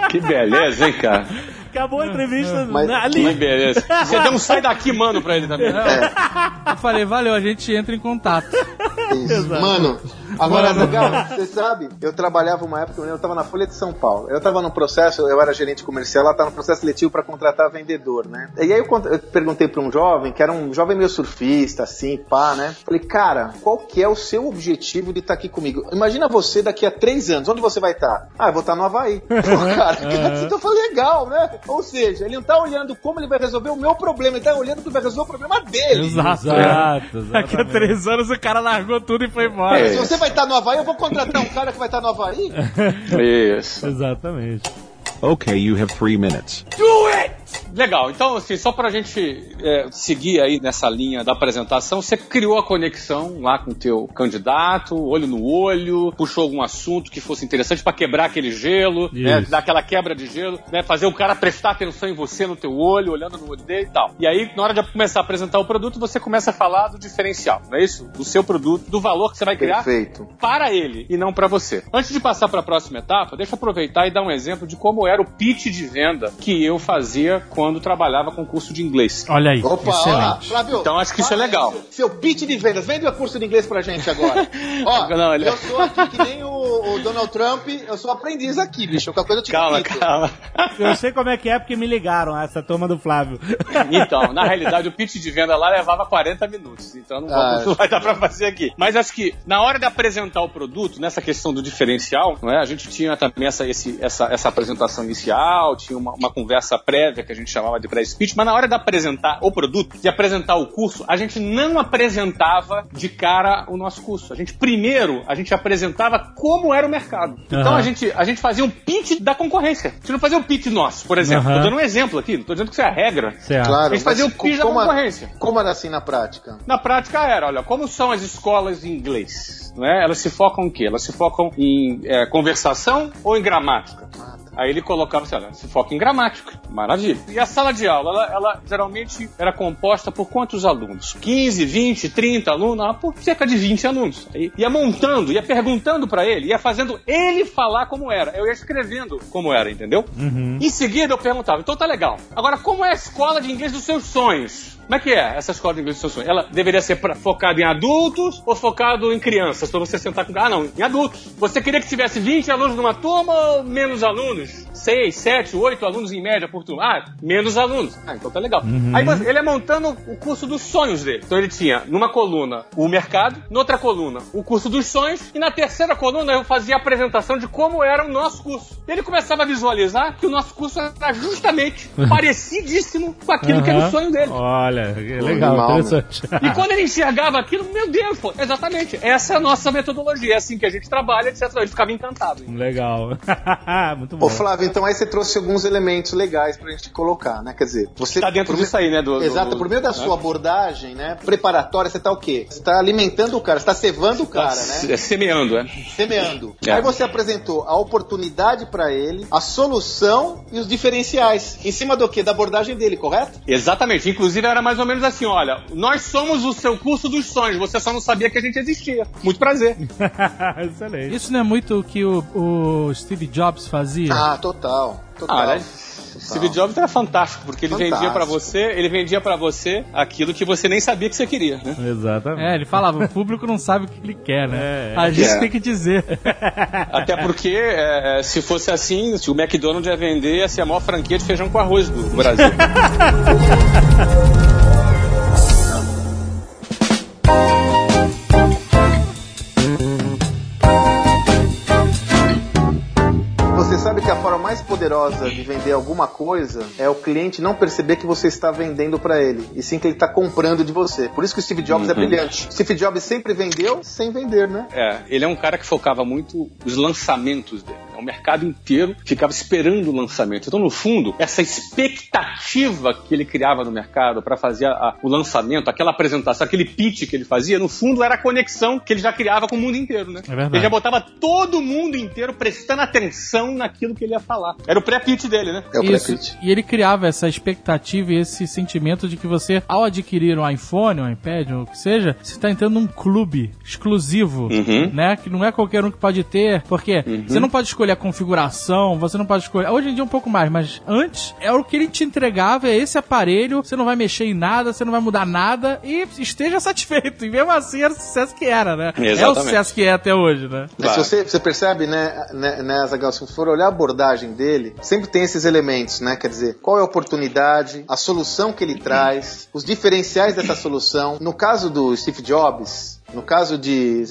Que beleza, hein, cara? Acabou a entrevista Mas- né, Que ali. beleza. Você deu um sai daqui, mano, pra ele também. Eu falei, valeu, a gente entra em contato. Isso. Mano, agora, legal, você sabe, eu trabalhava uma época, eu tava na Folha de São Paulo. Eu tava no processo, eu era gerente comercial, ela tava no processo seletivo para contratar vendedor, né? E aí eu, eu perguntei pra um jovem, que era um jovem meio surfista, assim, pá, né? Falei, cara, qual que é o seu objetivo de estar aqui comigo? Imagina você daqui a três anos, onde você vai estar? Ah, eu vou estar no Havaí. Pô, cara, então foi legal, né? Ou seja, ele não tá olhando como ele vai resolver o meu problema, ele tá olhando como vai resolver o problema dele. Exato. Exato, Daqui a três anos o cara largou tudo e foi embora. Se você vai estar no Havaí, eu vou contratar um cara que vai estar no Havaí. Isso. Exatamente. Okay, you have three minutes. Legal, então assim, só pra gente é, seguir aí nessa linha da apresentação, você criou a conexão lá com o teu candidato, olho no olho, puxou algum assunto que fosse interessante pra quebrar aquele gelo, né, dar aquela quebra de gelo, né, fazer o cara prestar atenção em você, no teu olho, olhando no olho dele e tal. E aí, na hora de começar a apresentar o produto, você começa a falar do diferencial, não é isso? Do seu produto, do valor que você vai criar Perfeito. para ele e não para você. Antes de passar para a próxima etapa, deixa eu aproveitar e dar um exemplo de como era o pitch de venda que eu fazia quando trabalhava com curso de inglês. Olha aí, Opa, ó lá, excelente. Flávio. Então acho que isso é legal. Seu pitch de vendas. Vende o curso de inglês pra gente agora. Ó, Não, olha. eu sou aqui que nem o, o Donald Trump, eu sou aprendiz aqui, bicho. Qualquer coisa eu te Calma, repito. calma. Eu sei como é que é porque me ligaram, essa turma do Flávio. Então, na realidade, o pitch de venda lá levava 40 minutos. Então não, Ah, não vai dar pra fazer aqui. Mas acho que na hora de apresentar o produto, nessa questão do diferencial, não é? a gente tinha também essa, esse- essa, essa apresentação inicial, tinha uma, uma conversa prévia que a gente chamava de pré-speech, mas na hora de apresentar o produto, de apresentar o curso, a gente não apresentava de cara o nosso curso. A gente primeiro, a gente apresentava como era o mercado. Então Aham. a, gente, a gente fazia um pitch da concorrência. A gente não fazia um pitch nosso, por exemplo. Aham. Tô dando um exemplo aqui, não tô dizendo que isso é a regra. Certo. Claro, A gente fazia o pitch da como a- concorrência. Como era assim na prática? Na prática era, olha, como são as escolas de inglês? Não é? Elas se focam em quê? Elas se focam em é, conversação ou em gramática? Aí ele colocava assim, olha, se foca em gramática. Maravilha. E a sala de aula, ela, ela geralmente era composta por quantos alunos? 15, 20, 30 alunos? Ah, por cerca de 20 alunos. Aí ia montando, ia perguntando pra ele, ia fazendo ele falar como era. Eu ia escrevendo como era, entendeu? Em seguida eu perguntava, então tá legal. Agora, como é a escola de inglês dos seus sonhos? Como é que é essa escola de inglês dos seus sonhos? Ela deveria ser pra- focada em adultos ou focado em crianças? Pra você sentar com. Ah, não, em adultos. Você queria que tivesse 20 alunos numa turma ou menos alunos? 6, 7, 8 alunos em média por turma? Ah, menos alunos. Ah, então tá legal. Aí você- ele é montando o curso dos sonhos dele. Então ele tinha numa coluna o mercado, noutra coluna o curso dos sonhos e na terceira coluna eu fazia a apresentação de como era o nosso curso. Ele começava a visualizar que o nosso curso era justamente parecidíssimo com aquilo que era o Aham. sonho dele. Olha, que legal, Animal, né? interessante. E quando ele enxergava aquilo, meu Deus, pô, exatamente. Essa é a nossa metodologia, é assim que a gente trabalha, etc. Ele ficava encantado. Legal. Muito bom. Ô Flávio, então aí você trouxe alguns elementos legais pra gente colocar, né? Quer dizer, você. Tá dentro por disso aí, né? Do, Exato, do- por meio da né? sua abordagem, né? Preparatória, você tá o quê? Você tá alimentando o cara, você tá cevando o cara, né? É, semeando, é. Semeando. É. Aí você apresentou a oportunidade pra ele, a solução e os diferenciais. Em cima do quê? Da abordagem dele, correto? Exatamente. Inclusive era mais ou menos assim, olha, nós somos o seu curso dos sonhos, você só não sabia que a gente existia. Muito prazer. Excelente. Isso não é muito o que o, o Steve Jobs fazia? Ah, total. Total. Ah, né? Steve Jobs era fantástico, porque ele Fantástico. vendia pra você, ele vendia para você aquilo que você nem sabia que você queria, né? Exatamente. É, ele falava, o público não sabe o que ele quer, né? É, é. a gente É. tem que dizer. Até porque, é, se fosse assim, se o McDonald's ia vender, ia ser a maior franquia de feijão com arroz do Brasil. Você sabe que a forma mais poderosa de vender alguma coisa é o cliente não perceber que você está vendendo pra ele, e sim que ele está comprando de você. Por isso que o Steve Jobs é brilhante. Steve Jobs sempre vendeu sem vender, né? É, ele é um cara que focava muito os lançamentos dele. O mercado inteiro ficava esperando o lançamento. Então, no fundo, essa expectativa que ele criava no mercado para fazer a- o lançamento, aquela apresentação, aquele pitch que ele fazia, no fundo era a conexão que ele já criava com o mundo inteiro, né? É verdade. Ele já botava todo mundo inteiro prestando atenção naquilo que ele ia falar. Era o pré-pitch dele, né? É o Isso. pré-pitch. E ele criava essa expectativa e esse sentimento de que você, ao adquirir um iPhone, um iPad, ou o que seja, você está entrando num clube exclusivo, Uhum. né? Que não é qualquer um que pode ter, porque você não pode escolher a configuração, você não pode escolher. Hoje em dia um pouco mais, mas antes é o que ele te entregava, é esse aparelho, você não vai mexer em nada, você não vai mudar nada e esteja satisfeito. E mesmo assim era o sucesso que era, né? É o Exatamente. sucesso que é até hoje, né? Mas Claro. se você, você percebe, né, né, né Azaghal, se for olhar a abordagem dele, sempre tem esses elementos, né? Quer dizer, qual é a oportunidade, a solução que ele traz, os diferenciais dessa solução. No caso do Steve Jobs, no caso de.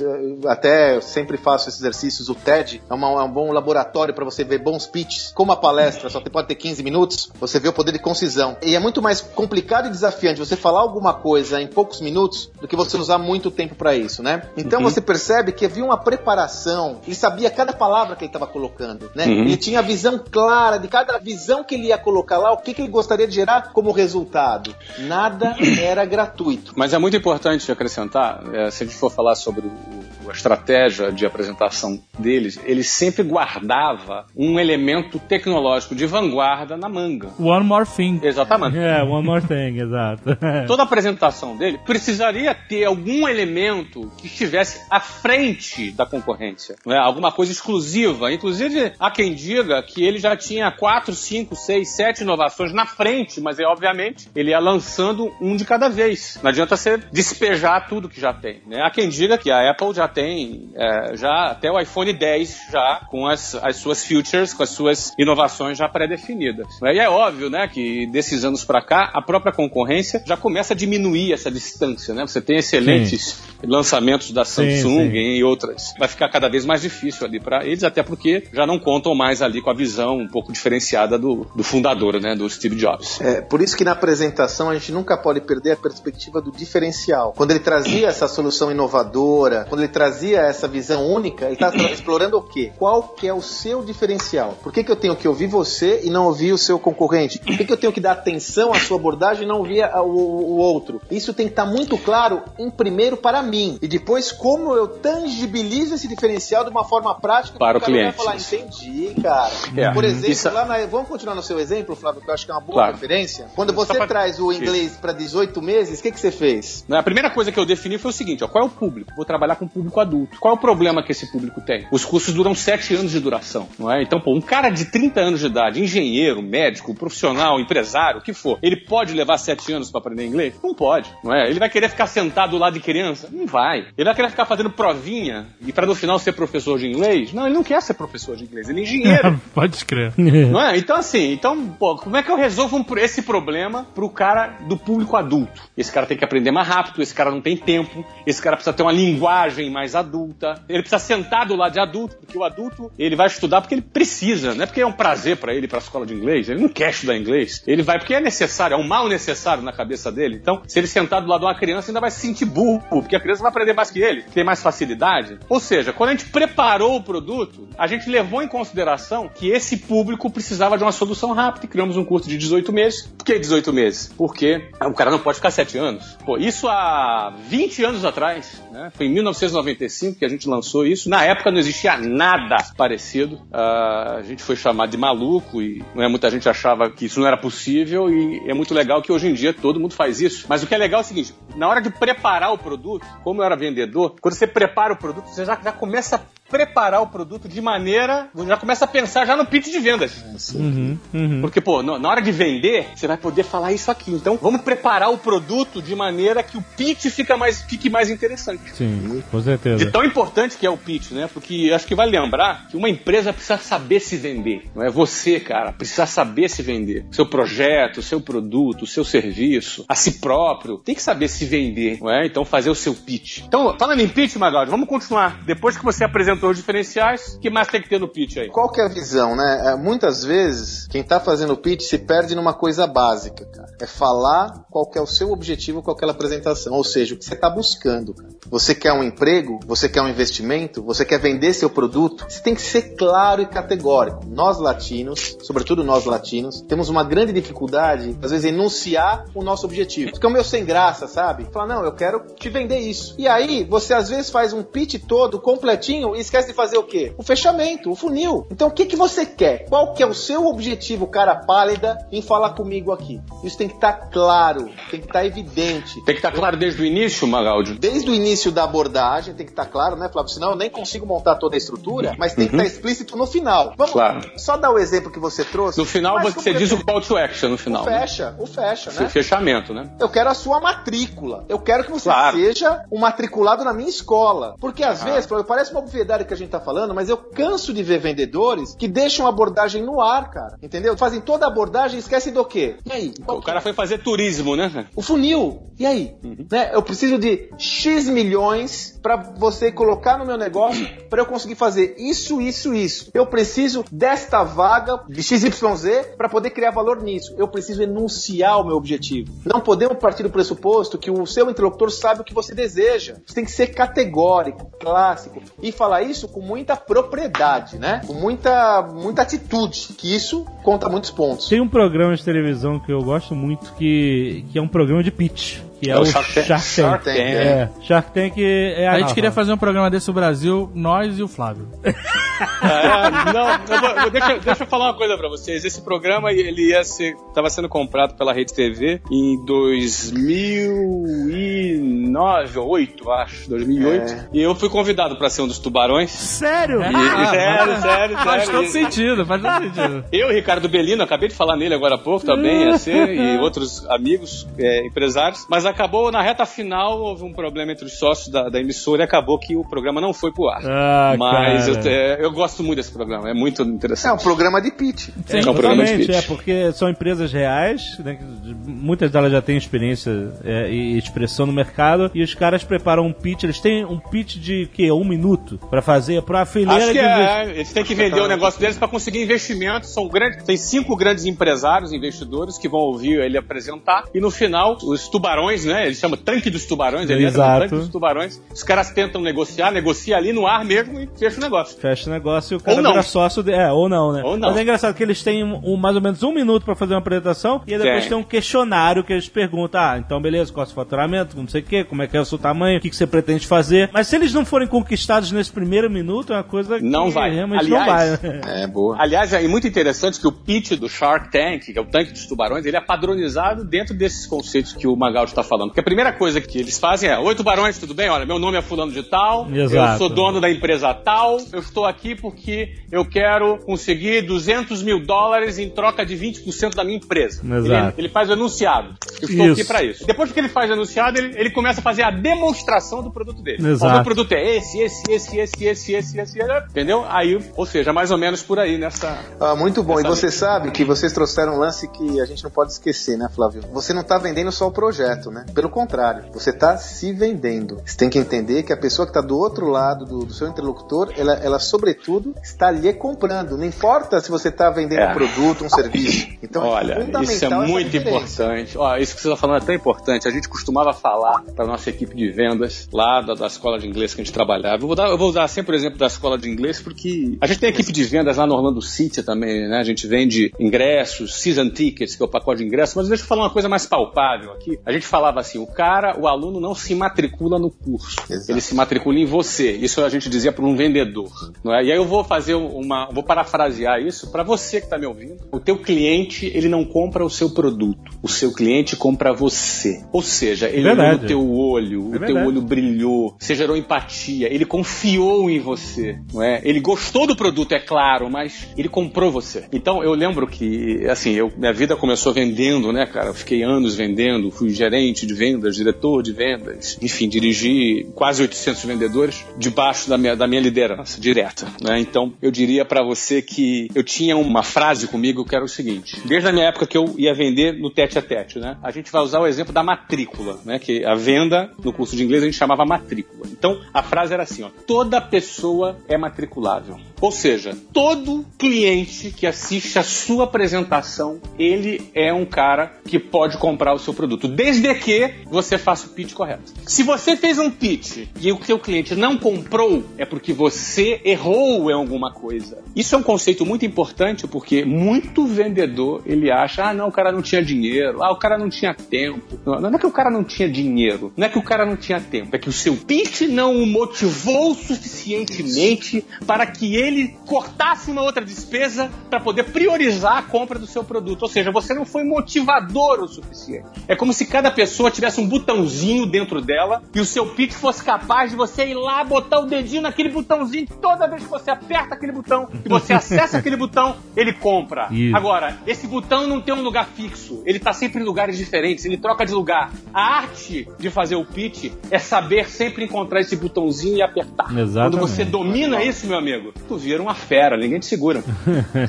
Até eu sempre faço esses exercícios, o TED é, uma- é um bom laboratório para você ver bons pitches. Como a palestra só pode ter 15 minutos, você vê o poder de concisão. E é muito mais complicado e desafiante você falar alguma coisa em poucos minutos do que você usar muito tempo para isso, né? Então você percebe que havia uma preparação, ele sabia cada palavra que ele estava colocando, né? Uhum. Ele tinha a visão clara de cada visão que ele ia colocar lá, o que, que ele gostaria de gerar como resultado. Nada era gratuito. Mas é muito importante acrescentar, é, se a gente for falar sobre o- a estratégia de apresentação deles, ele sempre guardava um elemento tecnológico de vanguarda na manga. One more thing. Exatamente. É, one more thing, exato. Toda apresentação dele precisaria ter algum elemento que estivesse à frente da concorrência, né? alguma coisa exclusiva. Inclusive, há quem diga que ele já tinha quatro, cinco, seis, sete inovações na frente, mas é obviamente ele ia lançando um de cada vez. Não adianta você despejar tudo que já tem. Né? Há quem diga que a Apple já tem é, já até o iPhone 10 já com as, as suas features, com as suas inovações já pré-definidas. né? E é óbvio, né, que desses anos para cá a própria concorrência já começa a diminuir essa distância, né? Você tem excelentes lançamentos da Samsung sim. e outras. Vai ficar cada vez mais difícil ali para eles, até porque já não contam mais ali com a visão um pouco diferenciada do, do fundador, né, do Steve Jobs. É, por isso que na apresentação a gente nunca pode perder a perspectiva do diferencial. Quando ele trazia essa solução inovadora, quando ele trazia essa visão única, ele está explorando o quê? Qual que é o seu diferencial? Por que, que eu tenho que ouvir você e não ouvir o seu concorrente? Por que, que eu tenho que dar atenção à sua abordagem e não ouvir a- o, o outro? Isso tem que estar muito claro, em primeiro para mim, e depois como eu tangibilizo esse diferencial de uma forma prática Para o cara vai cliente. falar, entendi, cara. É, Por exemplo, isso- lá na- vamos continuar no seu exemplo, Flávio, que eu acho que é uma boa Claro. referência. Quando você pra- traz o inglês para 18 meses, o que, que você fez? A primeira coisa que eu defini foi o seguinte: ó, qual é o público? Vou trabalhar com o público adulto. Qual é o problema que esse público tem? Os cursos duram sete anos de duração, não é? Então, pô, um cara de 30 anos de idade, engenheiro, médico, profissional, empresário, o que for, ele pode levar sete anos para aprender inglês? Não pode, não é? Ele vai querer ficar sentado do lado de criança? Não vai. Ele vai querer ficar fazendo provinha e para no final ser professor de inglês? Não, ele não quer ser professor de inglês, ele é engenheiro. Pode escrever. Não é? Então, assim, então, pô, como é que eu resolvo um- esse problema pro cara do público adulto? Esse cara tem que aprender mais rápido, esse cara não tem tempo, esse cara precisa ter uma linguagem mais adulta, ele precisa sentar do lado de adulto, porque o adulto, ele vai estudar porque ele precisa, não é porque é um prazer pra ele ir pra escola de inglês, ele não quer estudar inglês, ele vai porque é necessário, é um mal necessário na cabeça dele. Então, se ele sentar do lado de uma criança, ainda vai se sentir burro, porque a criança vai aprender mais que ele, tem mais facilidade. Ou seja, quando a gente preparou o produto, a gente levou em consideração que esse público precisava de uma solução rápida e criamos um curso de 18 meses. Por que 18 meses? Porque o cara não pode ficar 7 anos. Pô, isso há 20 anos atrás, né? Foi em 1995 que a gente lançou isso. Na época não existia nada parecido. Ah, a gente foi chamado de maluco e não é, muita gente achava que isso não era possível e é muito legal que hoje em dia todo mundo faz isso. Mas o que é legal é o seguinte, na hora de preparar o produto, como eu era vendedor, quando você prepara o produto, você já, já começa preparar o produto de maneira, já começa a pensar já no pitch de vendas. Uhum, uhum. Porque, pô, na hora de vender, você vai poder falar isso aqui. Então, vamos preparar o produto de maneira que o pitch fica mais, fique mais interessante. Sim, com De certeza. tão importante que é o pitch, né? Porque acho que vai lembrar que uma empresa precisa saber se vender. Não é você, cara, precisa saber se vender. Seu projeto, seu produto, seu serviço, a si próprio, tem que saber se vender, não é? Então fazer o seu pitch. Então, falando em pitch, Magaldi, vamos continuar. Depois que você apresentou os diferenciais, o que mais tem que ter no pitch aí? Qual que é a visão, né? É, muitas vezes, quem tá fazendo pitch se perde numa coisa básica, cara. É falar qual é o seu objetivo com aquela apresentação, ou seja, o que você tá buscando. Cara. Você quer um emprego? Você quer um investimento? Você quer vender seu produto? Você tem que ser claro e categórico. Nós latinos, sobretudo nós latinos, temos uma grande dificuldade, às vezes, em enunciar o nosso objetivo. Fica meio sem graça, sabe? Fala, não, eu quero te vender isso. E aí, você às vezes faz um pitch todo, completinho, e esquece de fazer o quê? O fechamento, o funil. Então, o que, que você quer? Qual que é o seu objetivo, cara pálida, em falar comigo aqui? Isso tem que estar tá claro, tem que estar tá evidente. Tem que estar tá claro desde o início, Magaldi? Desde o início da abordagem, tem que estar tá claro, né, Flávio? Senão eu nem consigo montar toda a estrutura, mas tem uhum. que estar tá explícito no final. Vamos claro. só dar o exemplo que você trouxe. No final, você diz o call to action no final. O fecha, né? o fecha, né? O fechamento, né? Eu quero a sua matrícula. Eu quero que você claro. seja um matriculado na minha escola. Porque às ah. vezes, parece uma obviedade que a gente tá falando, mas eu canso de ver vendedores que deixam a abordagem no ar, cara. Entendeu? Fazem toda a abordagem e esquecem do quê? E aí? O cara foi fazer turismo, né? O funil. E aí? Uhum. Né? Eu preciso de X milhões para você colocar no meu negócio para eu conseguir fazer isso, isso, isso. Eu preciso desta vaga de XYZ para poder criar valor nisso. Eu preciso enunciar o meu objetivo. Não podemos partir do pressuposto que o seu interlocutor sabe o que você deseja. Você tem que ser categórico, clássico e falar isso com muita propriedade, né? Com muita, muita atitude, que isso conta muitos pontos. Tem um programa de televisão que eu gosto muito que, que é um programa de pitch que é, é o, Shark, Shark Tank. Shark Tank, é. é. Shark Tank é a, a gente queria fazer um programa desse no Brasil, nós e o Flávio. É, não, eu vou, deixa, deixa, eu falar uma coisa pra vocês. Esse programa ele ia ser, tava sendo comprado pela Rede TV em 2009 ou 8, acho, 2008. É. E eu fui convidado pra ser um dos tubarões. Sério? E, ah, sério, sério, Faz sério. todo sentido, faz todo sentido. Eu, Ricardo Belino, acabei de falar nele agora há pouco também, ia ser, e outros amigos é, empresários. Mas acabou, na reta final, houve um problema entre os sócios da, da emissora e acabou que o programa não foi pro ar. Ah, Mas eu, é, eu, gosto muito desse programa, é muito interessante. É um programa de pitch. Sim, é um programa de pitch. É, porque são empresas reais, né, muitas delas já têm experiência é, e expressão no mercado, e os caras preparam um pitch, eles têm um pitch de que um minuto para fazer para a fileira Acho que é, eles têm que vender o negócio deles para conseguir investimento, são grandes, tem cinco grandes empresários, investidores que vão ouvir ele apresentar, e no final, os tubarões tubarões, né? Ele chama tanque dos tubarões, ele Exato. entra no tanque dos tubarões. Os caras tentam negociar, negocia ali no ar mesmo e fecha o negócio. Fecha o negócio e o cara vira sócio de... É, ou não, né? Ou não. Mas é engraçado que eles têm um, mais ou menos um minuto pra fazer uma apresentação e depois tem. tem um questionário que eles perguntam, ah, então beleza, qual é o seu faturamento, não sei o quê, como é que é o seu tamanho, o que, que você pretende fazer. Mas se eles não forem conquistados nesse primeiro minuto, é uma coisa que não vai. realmente Aliás, não vai. Né? É, boa. Aliás, é muito interessante que o pitch do Shark Tank, que é o tanque dos tubarões, ele é padronizado dentro desses conceitos que o Magal está falando. Porque a primeira coisa que eles fazem é: Oi, tubarões, tudo bem? Olha, meu nome é Fulano de Tal, Exato. eu sou dono da empresa Tal, eu estou aqui porque eu quero conseguir 200 mil dólares em troca de 20% da minha empresa. Exato. Ele, ele faz o enunciado. Eu estou isso. aqui para isso. Depois que ele faz o enunciado, ele, ele começa a fazer a demonstração do produto dele. Exato. O meu produto é esse, esse, esse, esse, esse, esse, esse, entendeu? Aí, ou seja, mais ou menos por aí nessa. Ah, muito bom. E você sabe que vocês trouxeram um lance que a gente não pode esquecer, né, Flávio? Você não está vendendo só o projeto, né? Pelo contrário você está se vendendo. Você tem que entender que a pessoa que está do outro lado do, do, seu interlocutor, ela, ela, sobretudo, está lhe comprando. Não importa se você está vendendo é. um produto, um serviço. Então, é Olha, é isso é muito importante. Ó, isso que você está falando é tão importante. A gente costumava falar para nossa equipe de vendas lá da, da, escola de inglês que a gente trabalhava. Eu vou, dar, eu vou usar sempre o exemplo da escola de inglês porque a gente tem equipe de vendas lá no Orlando City também, né? A gente vende ingressos, season tickets, que é o pacote de ingressos, mas deixa eu falar uma coisa mais palpável aqui. A gente falava assim, o cara o aluno não se matricula no curso. Exato. Ele se matricula em você. Isso a gente dizia para um vendedor. Não é? E aí eu vou fazer uma. Vou parafrasear isso para você que está me ouvindo. O teu cliente, ele não compra o seu produto. O seu cliente compra você. Ou seja, ele olhou no teu olho, é o teu olho brilhou, você gerou empatia, ele confiou em você. Não é? Ele gostou do produto, é claro, mas ele comprou você. Então eu lembro que, assim, eu, minha vida começou vendendo, né, cara? Eu fiquei anos vendendo, fui gerente gerente de vendas, diretor de vendas, enfim, dirigi quase 800 vendedores debaixo da minha, da minha liderança direta. Né? Então, eu diria para você que eu tinha uma frase comigo que era o seguinte: desde a minha época que eu ia vender no tete a tete, né? A gente vai usar o exemplo da matrícula, né? Que a venda no curso de inglês a gente chamava matrícula. Então, a frase era assim: ó, toda pessoa é matriculável. Ou seja, todo cliente que assiste a sua apresentação, ele é um cara que pode comprar o seu produto, desde que você faça o pitch correto. Se você fez um pitch e o seu cliente não comprou, é porque você errou em alguma coisa. Isso é um conceito muito importante porque muito vendedor ele acha, ah, não, o cara não tinha dinheiro, ah, o cara não tinha tempo. Não, não é que o cara não tinha dinheiro, não é que o cara não tinha tempo, é que o seu pitch não o motivou suficientemente para que ele cortasse uma outra despesa para poder priorizar a compra do seu produto. Ou seja, você não foi motivador o suficiente. É como se cada pessoa tivesse um botãozinho dentro dela e o seu pitch fosse capaz de você ir lá botar o dedinho naquele botãozinho. Toda vez que você aperta aquele botão e você acessa aquele botão, ele compra. Isso. Agora, esse botão não tem um lugar fixo. Ele está sempre em lugares diferentes. Ele troca de lugar. A arte de fazer o pitch é saber sempre encontrar esse botãozinho e apertar. Exatamente. Quando você domina isso, meu amigo, tu vira uma fera, ninguém te segura.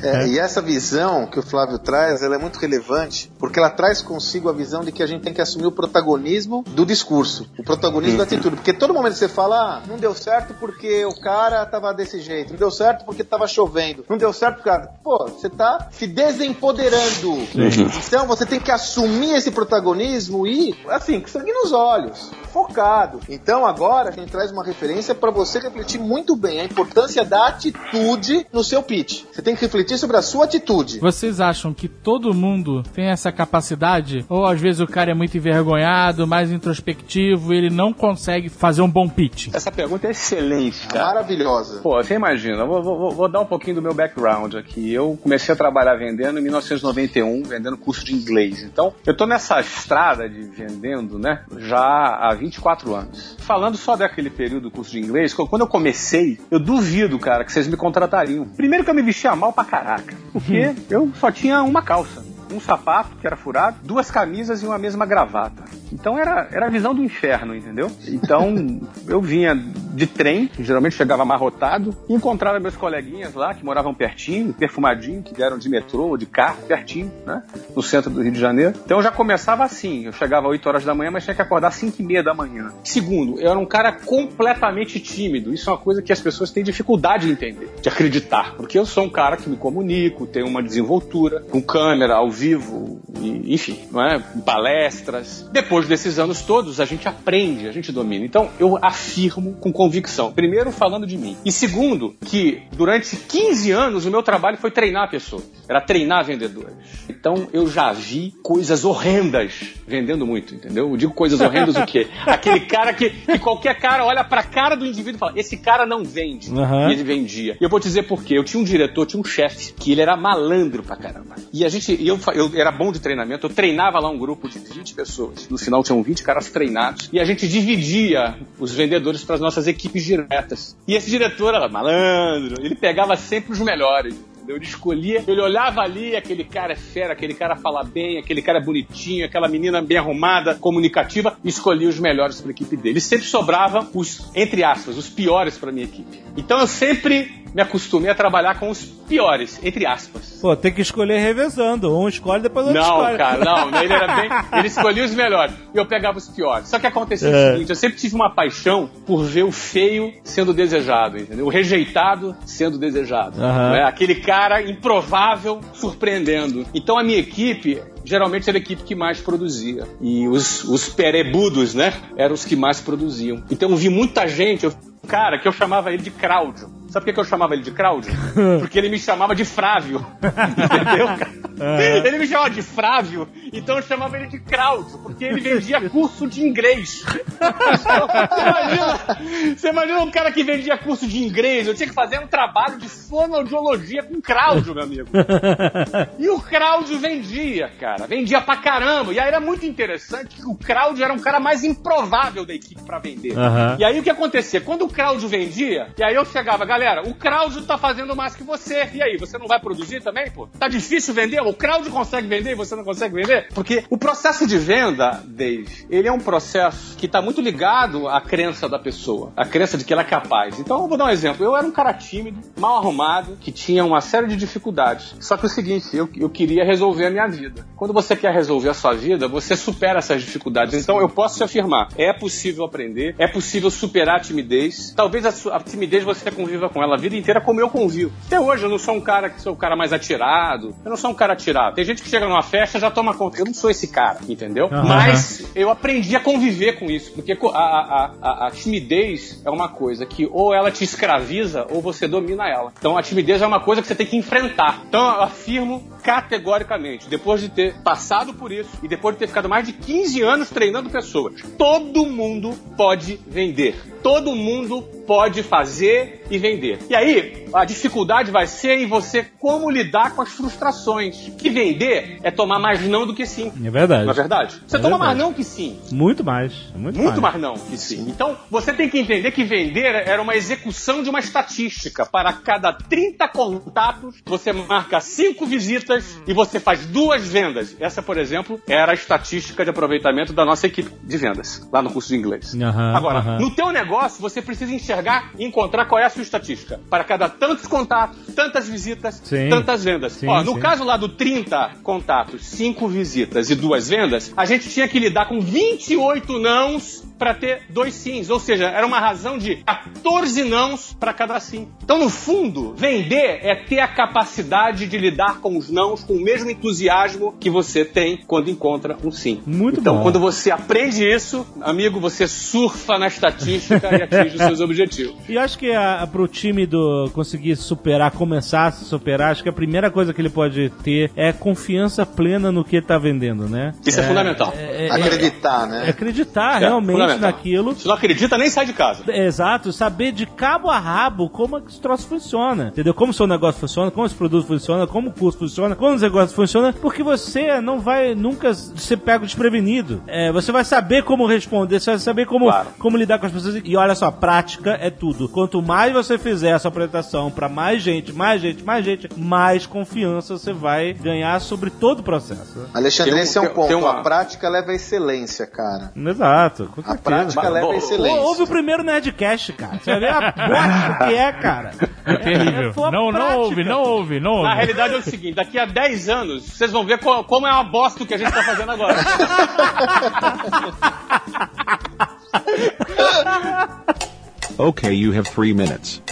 É, e essa visão que o Flávio traz, ela é muito relevante, porque ela traz consigo a visão de que a gente tem que assumir o protagonismo do discurso, o protagonismo da atitude. Porque todo momento você fala, ah, não deu certo porque o cara tava desse jeito, não deu certo porque tava chovendo, não deu certo porque. Pô, você tá se desempoderando. Então você tem que assumir esse protagonismo e, assim, com sangue nos olhos, focado. Então agora a gente traz uma referência para você refletir muito bem a importância da atitude no seu pitch. Você tem que refletir sobre a sua atitude. Vocês acham que todo mundo tem essa capacidade? Ou às vezes o cara é muito envergonhado, mais introspectivo, ele não consegue fazer um bom pitch? Essa pergunta é excelente, cara. Maravilhosa. Pô, você imagina, eu vou, vou- vou dar um pouquinho do meu background aqui. Eu comecei a trabalhar vendendo em 1991, vendendo curso de inglês. Então, eu tô nessa estrada de vendendo, né, já há 24 anos. Falando só daquele período do curso de inglês, quando eu comecei, eu duvido, cara, que vocês me contratariam. Primeiro que eu me vestia mal pra caraca, porque eu só tinha uma calça. Um sapato que era furado, duas camisas e uma mesma gravata. Então era, era a visão do inferno, entendeu? Então eu vinha de trem, geralmente chegava amarrotado, e encontrava meus coleguinhas lá que moravam pertinho, perfumadinho, que vieram de metrô ou de carro, pertinho, né? No centro do Rio de Janeiro. Então eu já começava assim. Eu chegava às 8 horas da manhã, mas tinha que acordar às 5 e meia da manhã. Segundo, eu era um cara completamente tímido. Isso é uma coisa que as pessoas têm dificuldade de entender, de acreditar. Porque eu sou um cara que me comunico, tenho uma desenvoltura, com câmera, ao vivo, e, enfim, não é? Palestras. Depois desses anos todos, a gente aprende, a gente domina. Então, eu afirmo com convicção. Primeiro, falando de mim. E segundo, que durante 15 anos o meu trabalho foi treinar pessoas. Era treinar vendedores. Então, eu já vi coisas horrendas vendendo muito, entendeu? Eu digo coisas horrendas o quê? Aquele cara que, que qualquer cara olha pra cara do indivíduo e fala: esse cara não vende. Aham. E ele vendia. E eu vou te dizer por quê. Eu tinha um diretor, tinha um chefe, que ele era malandro pra caramba. E a gente, eu, eu era bom de treinamento, eu treinava lá um grupo de 20 pessoas. No final tinham 20 caras treinados. E a gente dividia os vendedores para as nossas equipes diretas. E esse diretor era malandro, ele pegava sempre os melhores. Entendeu? Ele escolhia, ele olhava ali, aquele cara é fera, aquele cara fala bem, aquele cara é bonitinho, aquela menina bem arrumada, comunicativa, e escolhia os melhores para a equipe dele. E sempre sobrava os, entre aspas, os piores para minha equipe. Então eu sempre me acostumei a trabalhar com os piores, entre aspas. Pô, tem que escolher revezando. Um escolhe, depois o outro Não, escolhe. cara, não. Ele era bem. Ele escolhia os melhores. E eu pegava os piores. Só que acontecia É. o seguinte: eu sempre tive uma paixão por ver o feio sendo desejado, entendeu? O rejeitado sendo desejado. Aham. né? Aquele cara improvável surpreendendo. Então a minha equipe. Geralmente era a equipe que mais produzia. E os, os perebudos, né? Eram os que mais produziam. Então eu vi muita gente, eu, cara, que eu chamava ele de Cláudio. Sabe por que eu chamava ele de Cláudio? Porque ele me chamava de Frávio. Entendeu, cara? Ele me chamava de Frávio, então eu chamava ele de Cláudio, porque ele vendia curso de inglês. Você imagina, você imagina um cara que vendia curso de inglês, eu tinha que fazer um trabalho de fonoaudiologia com Cláudio, meu amigo. E o Cláudio vendia, cara. Vendia pra caramba. E aí era muito interessante que o Cláudio era um cara mais improvável da equipe pra vender. Aham. E aí o que acontecia? Quando o Cláudio vendia, e aí eu chegava, galera, o Cláudio tá fazendo mais que você. E aí, você não vai produzir também, pô? Tá difícil vender? o crowd consegue vender e você não consegue vender? Porque o processo de venda, Dave, ele é um processo que está muito ligado à crença da pessoa, à crença de que ela é capaz. Então, eu vou dar um exemplo. Eu era um cara tímido, mal arrumado, que tinha uma série de dificuldades. Só que o seguinte, eu, eu queria resolver a minha vida. Quando você quer resolver a sua vida, você supera essas dificuldades. Então, eu posso te afirmar, é possível aprender, é possível superar a timidez. Talvez a, a timidez você conviva com ela a vida inteira como eu convivo. Até hoje eu não sou um cara que sou o cara mais atirado. Eu não sou um cara atirado. Tem gente que chega numa festa e já toma conta. Eu não sou esse cara, entendeu? Aham. Mas eu aprendi a conviver com isso. Porque a, a, a, a timidez é uma coisa que ou ela te escraviza ou você domina ela. Então a timidez é uma coisa que você tem que enfrentar. Então eu afirmo categoricamente, depois de ter passado por isso e depois de ter ficado mais de 15 anos treinando pessoas, todo mundo pode vender. Todo mundo pode fazer e vender. E aí, a dificuldade vai ser em você como lidar com as frustrações. Que vender é tomar mais não do que sim. É verdade. Não é verdade? Você É toma verdade. mais não que sim. Muito mais. Muito, Muito mais. mais não que sim. Então, você tem que entender que vender era uma execução de uma estatística. Para cada 30 contatos, você marca 5 visitas e você faz duas vendas. Essa, por exemplo, era a estatística de aproveitamento da nossa equipe de vendas, lá no curso de inglês. Aham, Agora, aham. no teu negócio, você precisa enxergar e encontrar qual é a sua estatística. Para cada tantos contatos, tantas visitas, Sim. tantas vendas. Sim, Ó, no sim. caso lá do 30 contatos, 5 visitas e duas vendas, a gente tinha que lidar com 28 nãos para ter dois sims. Ou seja, era uma razão de 14 nãos para cada sim. Então, no fundo, vender é ter a capacidade de lidar com os nãos com o mesmo entusiasmo que você tem quando encontra um sim. Muito então, bom. quando você aprende isso, amigo, você surfa na estatística e atinge os seus objetivos. E acho que a, pro time do conseguir superar, começar a se superar, acho que a primeira coisa que ele pode ter é confiança plena no que ele tá vendendo, né? Isso é, fundamental. Acreditar, É né? acreditar É, realmente fundamental. naquilo. Se não acredita, nem sai de casa. Exato, saber de cabo a rabo como é que esse troço funciona. Entendeu? Como o seu negócio funciona, como esse produto funciona, como o curso funciona, como os negócios funcionam, porque você não vai nunca ser pego desprevenido. É, você vai saber como responder, você vai saber como, Claro. como lidar com as pessoas. E olha só, prática é tudo. Quanto mais você fizer essa apresentação para mais gente, mais gente, mais gente, mais confiança você vai ganhar sobre todo o processo. Alexandre, Tem um- esse é um tem- ponto. tem uma- A prática leva à excelência, cara. Exato, com A prática Mas, leva à excelência. Ou- Ouve o primeiro Nerdcast, cara. Você ver a bosta que é, cara. É, Terrível. foi a Não, não ouve, não ouve, não Na ouve. realidade é o seguinte, daqui a 10 anos, vocês vão ver co- como é uma bosta o que a gente tá fazendo agora. Okay, you have three minutes.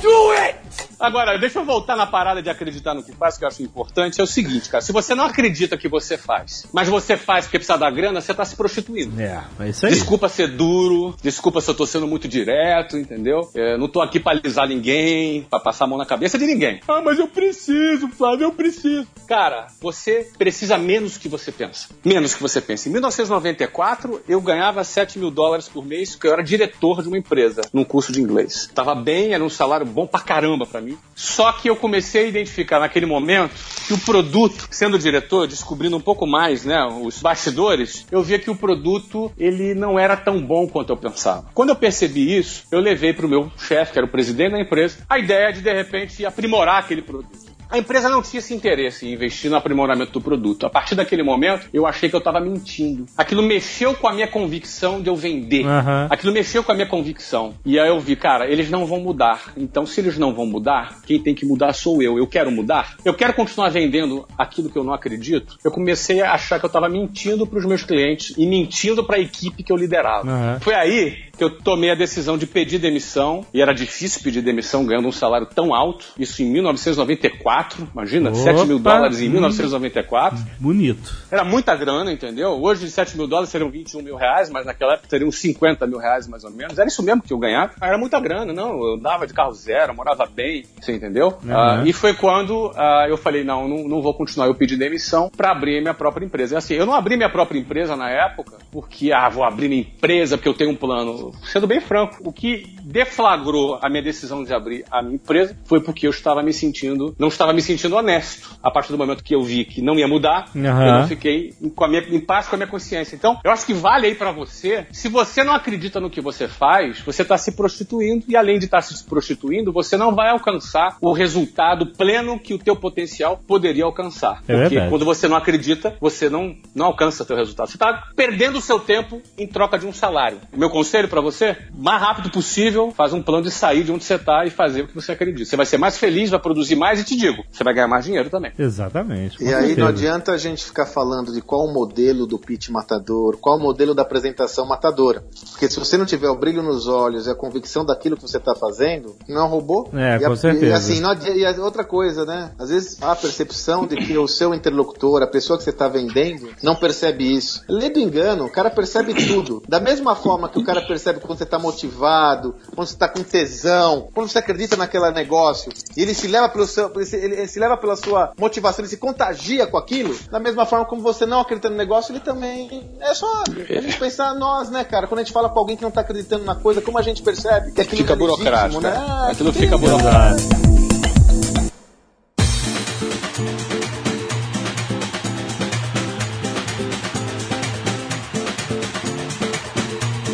Agora, deixa eu voltar na parada de acreditar no que faz, que eu acho importante. É o seguinte, cara, se você não acredita que você faz, mas você faz porque precisa da grana, você tá se prostituindo. É, é isso aí. Desculpa ser duro, desculpa se eu tô sendo muito direto, entendeu? É, não tô aqui pra alisar ninguém, pra passar a mão na cabeça de ninguém. Ah, mas eu preciso, Flávio, eu preciso. Cara, você precisa menos que você pensa. Menos que você pensa. Em 1994, eu ganhava 7 mil dólares por mês, porque eu era diretor de uma empresa, num curso de inglês. Tava bem, era um salário bom pra caramba pra mim. Só que eu comecei a identificar naquele momento que o produto, sendo diretor, descobrindo um pouco mais, né, os bastidores, eu via que o produto, ele não era tão bom quanto eu pensava. Quando eu percebi isso, eu levei pro meu chefe, que era o presidente da empresa, a ideia de, de repente, aprimorar aquele produto. A empresa não tinha esse interesse em investir no aprimoramento do produto. A partir daquele momento, eu achei que eu estava mentindo. Aquilo mexeu com a minha convicção de eu vender. Aham. Aquilo mexeu com a minha convicção. E aí eu vi, cara, eles não vão mudar. Então, se eles não vão mudar, quem tem que mudar sou eu. Eu quero mudar. Eu quero continuar vendendo aquilo que eu não acredito. Eu comecei a achar que eu estava mentindo para os meus clientes e mentindo para a equipe que eu liderava. Aham. Foi aí que eu tomei a decisão de pedir demissão. E era difícil pedir demissão ganhando um salário tão alto. Isso em 1994. Imagina, Opa! 7 mil dólares em Hum. 1994. Bonito. Era muita grana, entendeu? Hoje, 7 mil dólares seriam 21 mil reais, mas naquela época seriam 50 mil reais, mais ou menos. Era isso mesmo que eu ganhava. Era muita grana, não. Eu andava de carro zero, morava bem, você entendeu? Ah, e foi quando ah, eu falei, não, não, não vou continuar. Eu pedi demissão para abrir minha própria empresa. E assim, eu não abri minha própria empresa na época porque, ah, vou abrir minha empresa porque eu tenho um plano. Sendo bem franco, o que deflagrou a minha decisão de abrir a minha empresa foi porque eu estava me sentindo, não estava me sentindo honesto. A partir do momento que eu vi que não ia mudar, Uhum. eu não fiquei com a minha, em paz com a minha consciência. Então, eu acho que vale aí pra você, se você não acredita no que você faz, você está se prostituindo e além de estar se prostituindo, você não vai alcançar o resultado pleno que o teu potencial poderia alcançar. É Porque verdade. quando você não acredita, você não, não alcança teu resultado. Você está perdendo o seu tempo em troca de um salário. O meu conselho pra você, mais rápido possível, faz um plano de sair de onde você tá e fazer o que você acredita. Você vai ser mais feliz, vai produzir mais e te digo, você vai ganhar mais dinheiro também. Exatamente. E aí certeza. não adianta a gente ficar falando de qual o modelo do pitch matador, qual o modelo da apresentação matadora. Porque se você não tiver o brilho nos olhos e a convicção daquilo que você está fazendo, não é um robô. É, e com a- certeza. E assim, não adi- e outra coisa, né? Às vezes há a percepção de que o seu interlocutor, a pessoa que você está vendendo, não percebe isso. Lê do engano, o cara percebe tudo. Da mesma forma que o cara percebe quando você está motivado, quando você está com tesão, quando você acredita naquele negócio, e ele se leva pelo seu, ele se, ele- se leva pela sua motivação, ele se contagia com aquilo. Da mesma forma como você não acredita no negócio, ele também é só a gente pensar nós, né, cara? Quando a gente fala pra alguém que não tá acreditando na coisa, como a gente percebe que aquilo Fica é burocrático, né? né? Aquilo fica burocrático.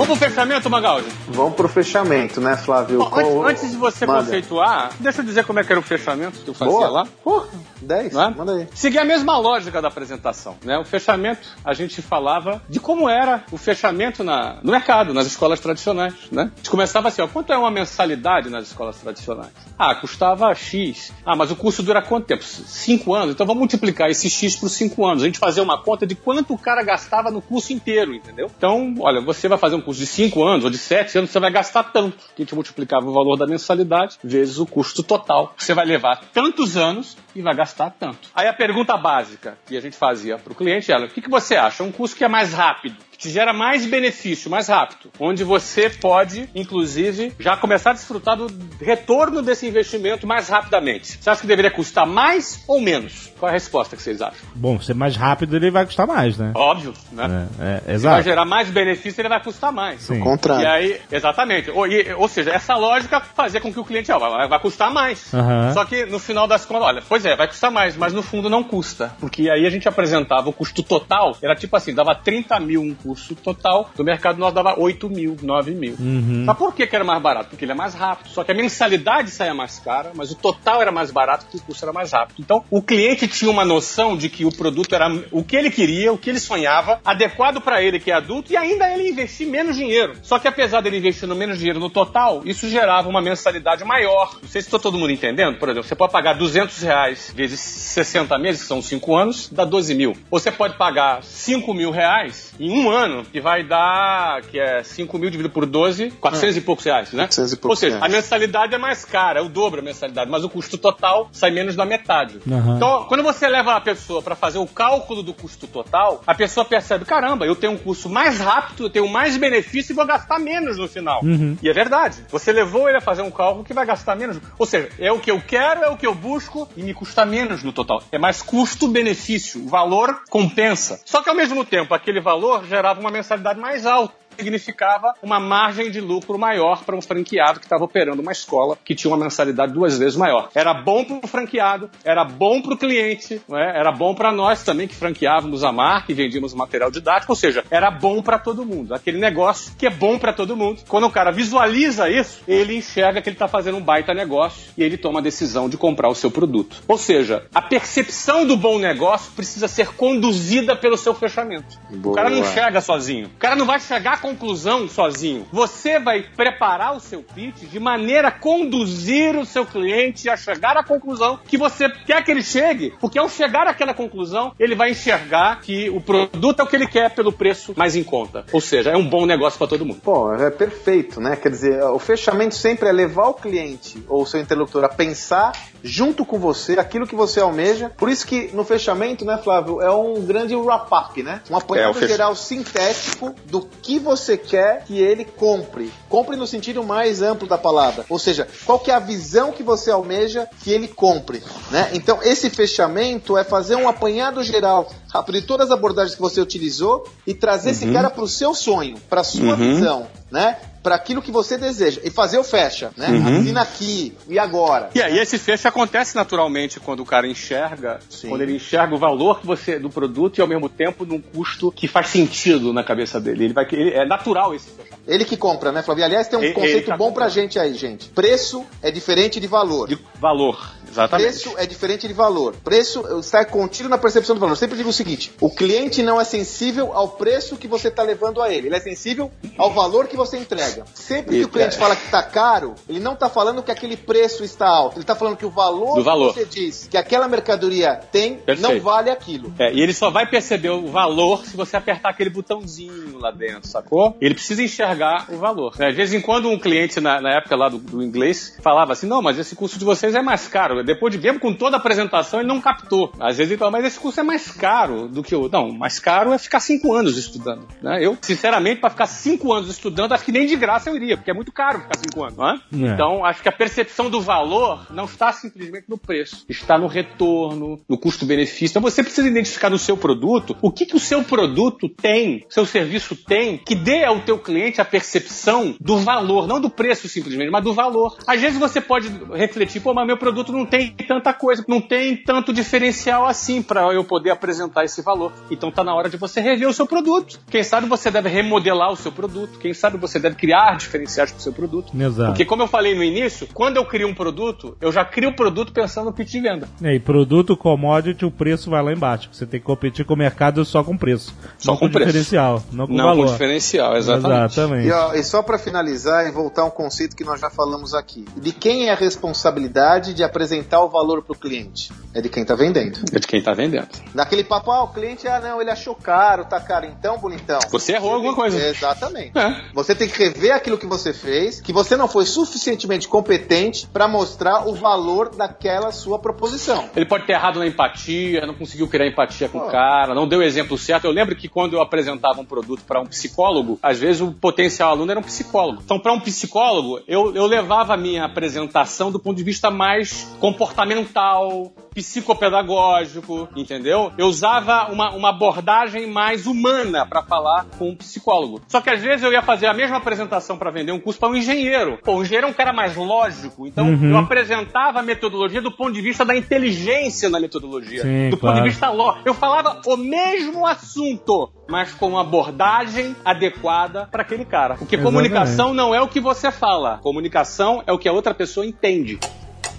Vamos pro fechamento, Magaldi? Vamos pro fechamento, né, Flávio? Bom, antes, Qual- antes de você Manda. conceituar, deixa eu dizer como é que era o fechamento que eu fazia Boa. lá. Porra, 10, Não é? manda aí. Seguir a mesma lógica da apresentação. Né? O fechamento, a gente falava de como era o fechamento na, no mercado, nas escolas tradicionais. Né? A gente começava assim, ó, quanto é uma mensalidade nas escolas tradicionais? Ah, custava X. Ah, mas o curso dura quanto tempo? Cinco anos? Então vamos multiplicar esse X por cinco anos. A gente fazia uma conta de quanto o cara gastava no curso inteiro, entendeu? Então, olha, você vai fazer um curso de cinco anos ou de sete anos, você vai gastar tanto. A gente multiplicava o valor da mensalidade vezes o custo total. Você vai levar tantos anos e vai gastar tanto. Aí a pergunta básica que a gente fazia para o cliente era: o que, que você acha? Um curso que é mais rápido, que te gera mais benefício, mais rápido, onde você pode, inclusive, já começar a desfrutar do retorno desse investimento mais rapidamente. Você acha que deveria custar mais ou menos? Qual é a resposta que vocês acham? Bom, ser mais rápido ele vai custar mais, né? Óbvio, né? É, é, Se vai exato. gerar mais benefício, ele vai custar mais. Sim. Contrário. E aí, exatamente. Ou, e- ou seja, essa lógica fazia com que o cliente, ó, vai, vai custar mais. Aham. Só que no final das contas, olha, pois é, vai custar mais, mas no fundo não custa. Porque aí a gente apresentava o custo total, era tipo assim, dava 30 mil um custo total, do mercado nós dava 8 mil, 9 mil. Uhum. Mas por que, que era mais barato? Porque ele é mais rápido. Só que a mensalidade saía mais cara, mas o total era mais barato porque o custo era mais rápido. Então, o cliente tinha uma noção de que o produto era o que ele queria, o que ele sonhava, adequado para ele que é adulto, e ainda ele investir menos dinheiro. Só que apesar dele investir no menos dinheiro no total, isso gerava uma mensalidade maior. Não sei se está todo mundo entendendo. Por exemplo, você pode pagar 200 reais vezes 60 meses, que são 5 anos, dá 12 mil. Ou você pode pagar 5 mil reais em um ano, que vai dar, que é 5 mil dividido por 12, 400 e poucos reais, né? 400 e Ou poucos seja, a reais. mensalidade é mais cara, é o dobro a mensalidade, mas o custo total sai menos da metade. Aham. Então, quando você leva a pessoa para fazer o cálculo do custo total, a pessoa percebe, caramba, eu tenho um curso mais rápido, eu tenho mais benefício e vou gastar menos no final. E é verdade. Você levou ele a fazer um cálculo que vai gastar menos. Ou seja, é o que eu quero, é o que eu busco e me custa menos no total. É mais custo-benefício. O valor compensa. Só que ao mesmo tempo, aquele valor gerava uma mensalidade mais alta significava uma margem de lucro maior para um franqueado que estava operando uma escola que tinha uma mensalidade duas vezes maior. Era bom para o franqueado, era bom para o cliente, é? era bom para nós também que franqueávamos a marca e vendíamos material didático, ou seja, era bom para todo mundo. Aquele negócio que é bom para todo mundo. Quando o cara visualiza isso, ele enxerga que ele está fazendo um baita negócio e ele toma a decisão de comprar o seu produto. Ou seja, a percepção do bom negócio precisa ser conduzida pelo seu fechamento. O cara não Boa. chega sozinho. O cara não vai chegar conclusão sozinho. Você vai preparar o seu pitch de maneira a conduzir o seu cliente a chegar à conclusão que você quer que ele chegue. Porque ao chegar àquela conclusão, ele vai enxergar que o produto é o que ele quer pelo preço mais em conta. Ou seja, é um bom negócio para todo mundo. Pô, é perfeito, né? Quer dizer, o fechamento sempre é levar o cliente ou o seu interlocutor a pensar junto com você aquilo que você almeja. Por isso que no fechamento, né, Flávio, é um grande wrap-up, né? Um É, apanhado fech- geral sintético do que você quer que ele compre. Compre no sentido mais amplo da palavra. Ou seja, qual que é a visão que você almeja que ele compre. Né? Então, esse fechamento é fazer um apanhado geral rápido de todas as abordagens que você utilizou e trazer esse cara para o seu sonho, para a sua visão. Né? Para aquilo que você deseja. E fazer o fecha, né? Assina aqui e agora. E aí esse fecho acontece naturalmente quando o cara enxerga, Sim. quando ele enxerga o valor que você do produto e ao mesmo tempo num custo que faz sentido na cabeça dele. Ele vai ele, é natural esse fechamento. Ele que compra, né, Flávio? Aliás, tem um Ele- conceito ele tá bom pra comprando. gente aí, gente. Preço é diferente de valor. de valor, exatamente. Preço é diferente de valor. Preço está contido na percepção do valor. Eu sempre digo o seguinte: o cliente não é sensível ao preço que você está levando a ele. Ele é sensível ao valor que você entrega. Sempre que o cliente fala que está caro, ele não está falando que aquele preço está alto. Ele está falando que o valor, valor. que você diz que aquela mercadoria tem não Perfeito. vale aquilo. É, e ele só vai perceber o valor se você apertar aquele botãozinho lá dentro, sacou? Ele precisa enxergar o valor. Né? De vez em quando um cliente, na, na época lá do, do inglês, falava assim, não, mas esse curso de vocês é mais caro. Depois de mesmo com toda a apresentação, ele não captou. Às vezes ele fala, mas esse curso é mais caro do que o... Não, mais caro é ficar cinco anos estudando. Né? Eu, sinceramente, para ficar cinco anos estudando, acho que nem de graça eu iria, porque é muito caro ficar cinco anos. Não é? É. Então, acho que a percepção do valor não está simplesmente no preço, está no retorno, no custo-benefício. Então você precisa identificar no seu produto o que, que o seu produto tem, seu serviço tem, que dê ao teu cliente a percepção do valor, não do preço simplesmente, mas do valor. Às vezes você pode refletir, pô, mas meu produto não tem tanta coisa, não tem tanto diferencial assim para eu poder apresentar esse valor. Então tá na hora de você rever o seu produto. Quem sabe você deve remodelar o seu produto, quem sabe você deve criar diferenciais para o seu produto. Exato. Porque, como eu falei no início, quando eu crio um produto, eu já crio o produto pensando no pitch de venda. É, E produto commodity, o preço vai lá embaixo. Você tem que competir com o mercado só com preço. Só não com preço. diferencial, não com não valor. com diferencial, exatamente. Exatamente. E, ó, e só para finalizar e voltar a um conceito que nós já falamos aqui. De quem é a responsabilidade de apresentar o valor para o cliente? É de quem está vendendo. É de quem tá vendendo. Daquele papo, ah, o cliente, ah, não, ele achou caro, tá caro, então, bonitão. Você errou alguma coisa. Exatamente. É. Você tem que rever aquilo que você fez, que você não foi suficientemente competente para mostrar o valor daquela sua proposição. Ele pode ter errado na empatia, não conseguiu criar empatia com o cara, não deu o exemplo certo. Eu lembro que quando eu apresentava um produto para um psicólogo, às vezes o potencial aluno era um psicólogo. Então, para um psicólogo, eu, eu levava a minha apresentação do ponto de vista mais comportamental, psicopedagógico, entendeu? Eu usava uma, uma abordagem mais humana para falar com um psicólogo. Só que às vezes eu ia fazer a mesma apresentação para vender um curso para um engenheiro. Pô, o engenheiro é um cara mais lógico, então eu apresentava a metodologia do ponto de vista da inteligência na metodologia, Sim, do claro. ponto de vista lógico. Eu falava o mesmo assunto, mas com uma abordagem adequada para aquele cara. Porque Exatamente. comunicação não é o que você fala, comunicação é o que a outra pessoa entende.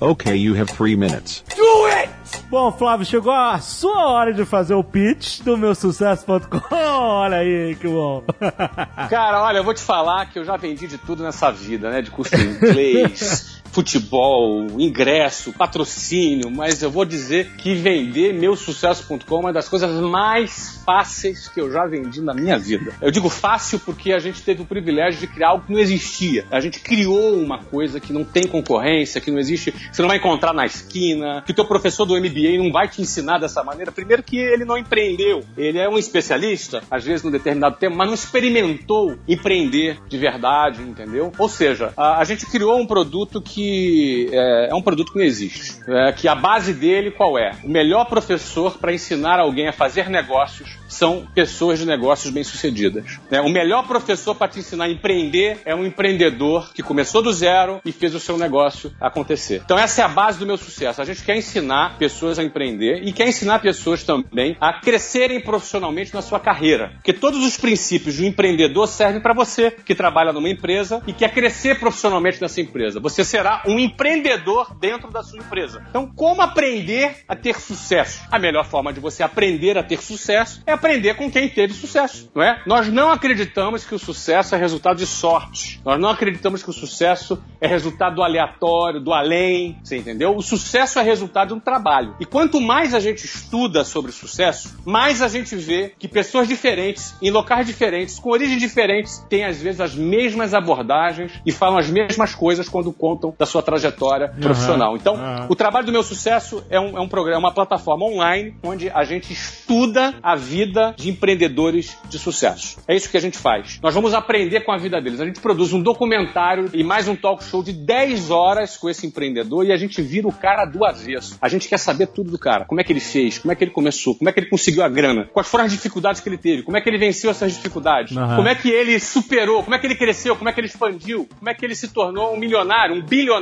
Okay, you have three minutes. Bom, Flávio, chegou a sua hora de fazer o pitch do meu sucesso.com. Olha aí, que bom. Cara, olha, eu vou te falar que eu já vendi de tudo nessa vida, né? De curso de inglês, futebol, ingresso, patrocínio, mas eu vou dizer que vender meusucesso.com é uma das coisas mais fáceis que eu já vendi na minha vida. Eu digo fácil porque a gente teve o privilégio de criar algo que não existia. A gente criou uma coisa que não tem concorrência, que não existe, que você não vai encontrar na esquina, que o teu professor do MBA não vai te ensinar dessa maneira. Primeiro que ele não empreendeu. Ele é um especialista, às vezes num determinado tema, mas não experimentou empreender de verdade, entendeu? Ou seja, a, a gente criou um produto que é, é um produto que não existe. É, que a base dele qual é? O melhor professor para ensinar alguém a fazer negócios são pessoas de negócios bem-sucedidas. né? O melhor professor para te ensinar a empreender é um empreendedor que começou do zero e fez o seu negócio acontecer. Então essa é a base do meu sucesso. A gente quer ensinar pessoas a empreender e quer ensinar pessoas também a crescerem profissionalmente na sua carreira. Porque todos os princípios do empreendedor servem para você que trabalha numa empresa e quer crescer profissionalmente nessa empresa. Você será um empreendedor dentro da sua empresa. Então, como aprender a ter sucesso? A melhor forma de você aprender a ter sucesso é aprender com quem teve sucesso, não é? Nós não acreditamos que o sucesso é resultado de sorte. Nós não acreditamos que o sucesso é resultado do aleatório, do além, você entendeu? O sucesso é resultado de um trabalho. E quanto mais a gente estuda sobre sucesso, mais a gente vê que pessoas diferentes, em locais diferentes, com origens diferentes, têm às vezes as mesmas abordagens e falam as mesmas coisas quando contam da sua trajetória profissional. Então, aham. o trabalho do meu sucesso é um, é um programa, uma plataforma online onde a gente estuda a vida de empreendedores de sucesso. É isso que a gente faz. Nós vamos aprender com a vida deles. A gente produz um documentário e mais um talk show de 10 horas com esse empreendedor e a gente vira o cara do avesso. A gente quer saber tudo do cara. Como é que ele fez? Como é que ele começou? Como é que ele conseguiu a grana? Quais foram as dificuldades que ele teve? Como é que ele venceu essas dificuldades? Aham. Como é que ele superou? Como é que ele cresceu? Como é que ele expandiu? Como é que ele se tornou um milionário, um bilionário?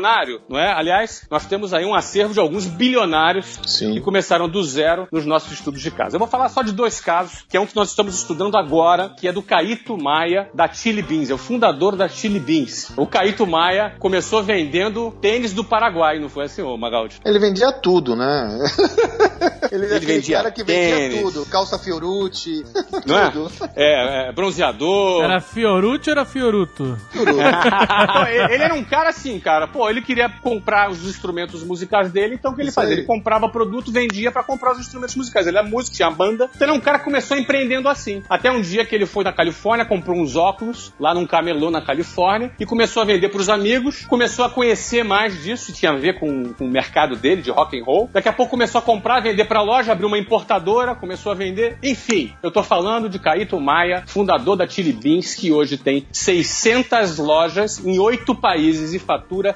Não é? Aliás, nós temos aí um acervo de alguns bilionários Sim. que começaram do zero nos nossos estudos de caso. Eu vou falar só de dois casos, que é um que nós estamos estudando agora, que é do Caíto Maia, da Chili Beans, é o fundador da Chili Beans. O Caíto Maia começou vendendo tênis do Paraguai, não foi assim, ô Magaldi? Ele vendia tudo, né? Ele, Ele é vendia cara que vendia tênis. tudo. Calça Fiorucci, é? tudo. É, é, bronzeador. Era Fiorucci ou era Fioruto? Não, ele ele era um cara assim, cara. Pô, ele queria comprar os instrumentos musicais dele, então o que ele Isso fazia? aí. Ele comprava produto, vendia pra comprar os instrumentos musicais. Ele é músico, tinha banda. Então ele é um cara que começou empreendendo assim. Até um dia que ele foi na Califórnia, comprou uns óculos lá num camelô na Califórnia e começou a vender pros amigos. Começou a conhecer mais disso, tinha a ver com, com o mercado dele de rock and roll. Daqui a pouco começou a comprar, vender pra loja, abriu uma importadora, começou a vender. Enfim, eu tô falando de Caíto Maia, fundador da Chili Beans, que hoje tem 600 lojas em oito países e fatura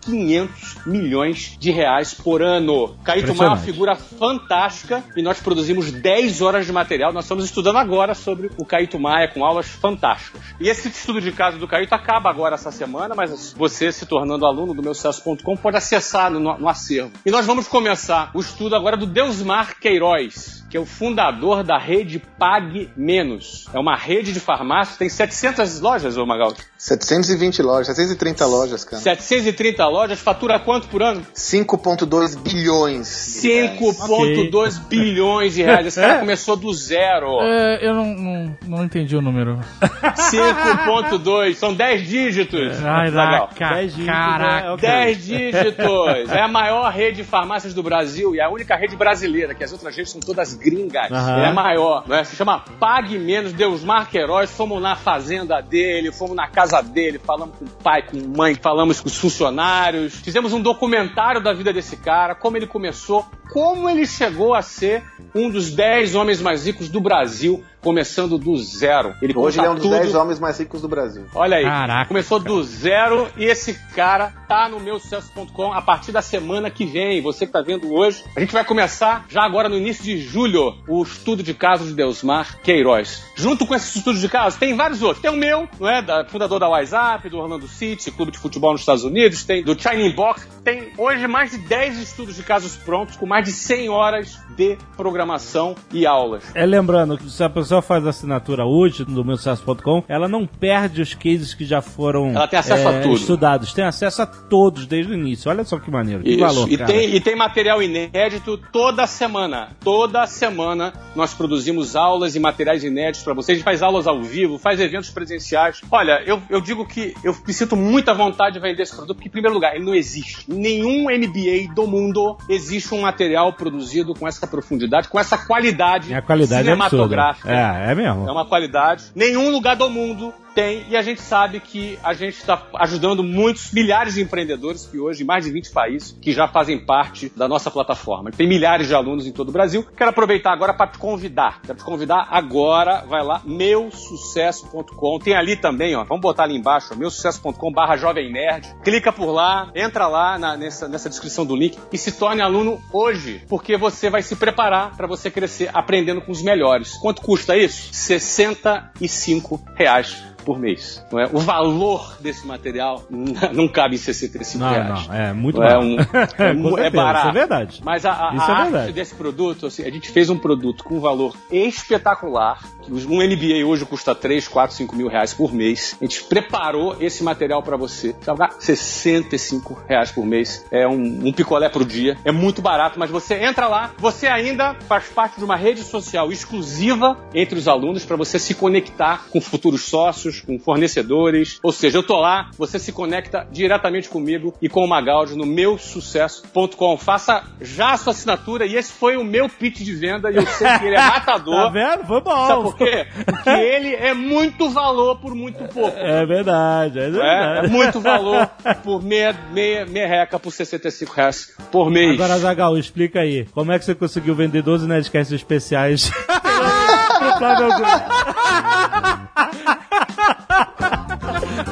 500 milhões de reais por ano. Caíto Maia é uma figura fantástica e nós produzimos 10 horas de material. Nós estamos estudando agora sobre o Caíto Maia com aulas fantásticas. E esse estudo de caso do Caíto acaba agora essa semana, mas você, se tornando aluno do meu sucesso.com, pode acessar no, no acervo. E nós vamos começar o estudo agora do Deusmar Queiroz, que é o fundador da rede Pague Menos. É uma rede de farmácias, tem 700 lojas, ô Magaldi. 720 lojas, 730 lojas, cara. 730 lojas, fatura quanto por ano? 5,2 bilhões. de reais. 5,2 bilhões de reais. Esse cara começou do zero. É, eu não, não, não entendi o número. 5,2. São 10 dígitos. Legal. Caraca, Dez dígitos, caraca. né? Ok. 10 dígitos. É a maior rede de farmácias do Brasil e é a única rede brasileira, que as outras redes são todas gringas. Aham. É a maior. Né? Se chama Pague Menos Deusmar Queiroz. Fomos na fazenda dele, fomos na casa dele, falamos com o pai, com a mãe, falamos com os funcionários. Fizemos um documentário da vida desse cara, como ele começou, como ele chegou a ser um dos 10 homens mais ricos do Brasil, começando do zero. Ele Hoje ele é um dos tudo 10 homens mais ricos do Brasil. Olha aí, Caraca. começou do zero e esse cara tá no meu sucesso.com a partir da semana que vem. Você que tá vendo hoje, a gente vai começar já agora no início de julho o estudo de casos de Deusmar Queiroz. Junto com esse estudo de casos, tem vários outros. Tem o meu, não é? Da, fundador da WhatsApp, do Orlando City, clube de futebol nos Estados Unidos, tem do Shining Box. Tem hoje mais de 10 estudos de casos prontos, com mais de 100 horas de programação e aulas. É lembrando que se a pessoa faz assinatura hoje do meu sucesso.com, ela não perde os cases que já foram Ela tem acesso é, a tudo. estudados. Tem acesso a todos desde o início. Olha só que maneiro. Que Isso. valor, e, cara. tem, e tem material inédito toda semana. Toda semana nós produzimos aulas e materiais inéditos para vocês. A gente faz aulas ao vivo, faz eventos presenciais. Olha, eu, eu digo que eu me sinto muita vontade de vender esse produto, porque, em primeiro lugar, ele não existe. Nenhum MBA do mundo existe um material produzido com essa profundidade, com essa qualidade, A qualidade é cinematográfica. É, é mesmo. É uma qualidade. Nenhum lugar do mundo tem. E a gente sabe que a gente está ajudando muitos, milhares de empreendedores que hoje, em mais de 20 países, que já fazem parte da nossa plataforma. Tem milhares de alunos em todo o Brasil. Quero aproveitar agora para te convidar. Quero te convidar agora. Vai lá, meusucesso.com. Tem ali também, ó. Vamos botar ali embaixo, meusucesso.com barra Jovem Nerd. Clica por lá, entra lá na- nessa, nessa descrição do link e se torne aluno hoje, porque você vai se preparar para você crescer aprendendo com os melhores. Quanto custa isso? 65 reais por mês. Não é? O valor desse material não cabe em 65 Não, reais. não, é muito é, barato. um, É, é certeza, barato. isso é verdade. Mas a, a, é a arte verdade. desse produto, assim, a gente fez um produto com um valor espetacular. Um MBA hoje custa 3, 4, 5 mil reais por mês. A gente preparou esse material para você. Você vai pagar 65 reais por mês. É um, um picolé por dia. É muito barato, mas você entra lá. Você ainda faz parte de uma rede social exclusiva entre os alunos para você se conectar com futuros sócios, com fornecedores. Ou seja, eu tô lá, você se conecta diretamente comigo e com o Magaldi no meusucesso.com. Faça já a sua assinatura e esse foi o meu pitch de venda e eu sei que ele é matador. Tá vendo? Foi bom. Sabe por quê? Porque ele é muito valor por muito pouco. É verdade, é É, verdade. é muito valor por meia, meia, merreca por 65 reais por mês. Agora, Zagal, explica aí. Como é que você conseguiu vender 12 Nerdcasts especiais pro Flávio Augusto?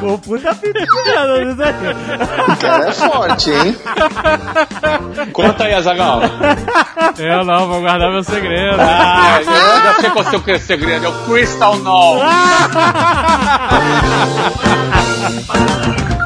Pô, puta pedida, isso aqui. O cara é forte, hein? Conta aí, Azagal. Eu não, vou guardar meu segredo. Ah, eu já sei qual é o seu segredo, é o Crystal Null.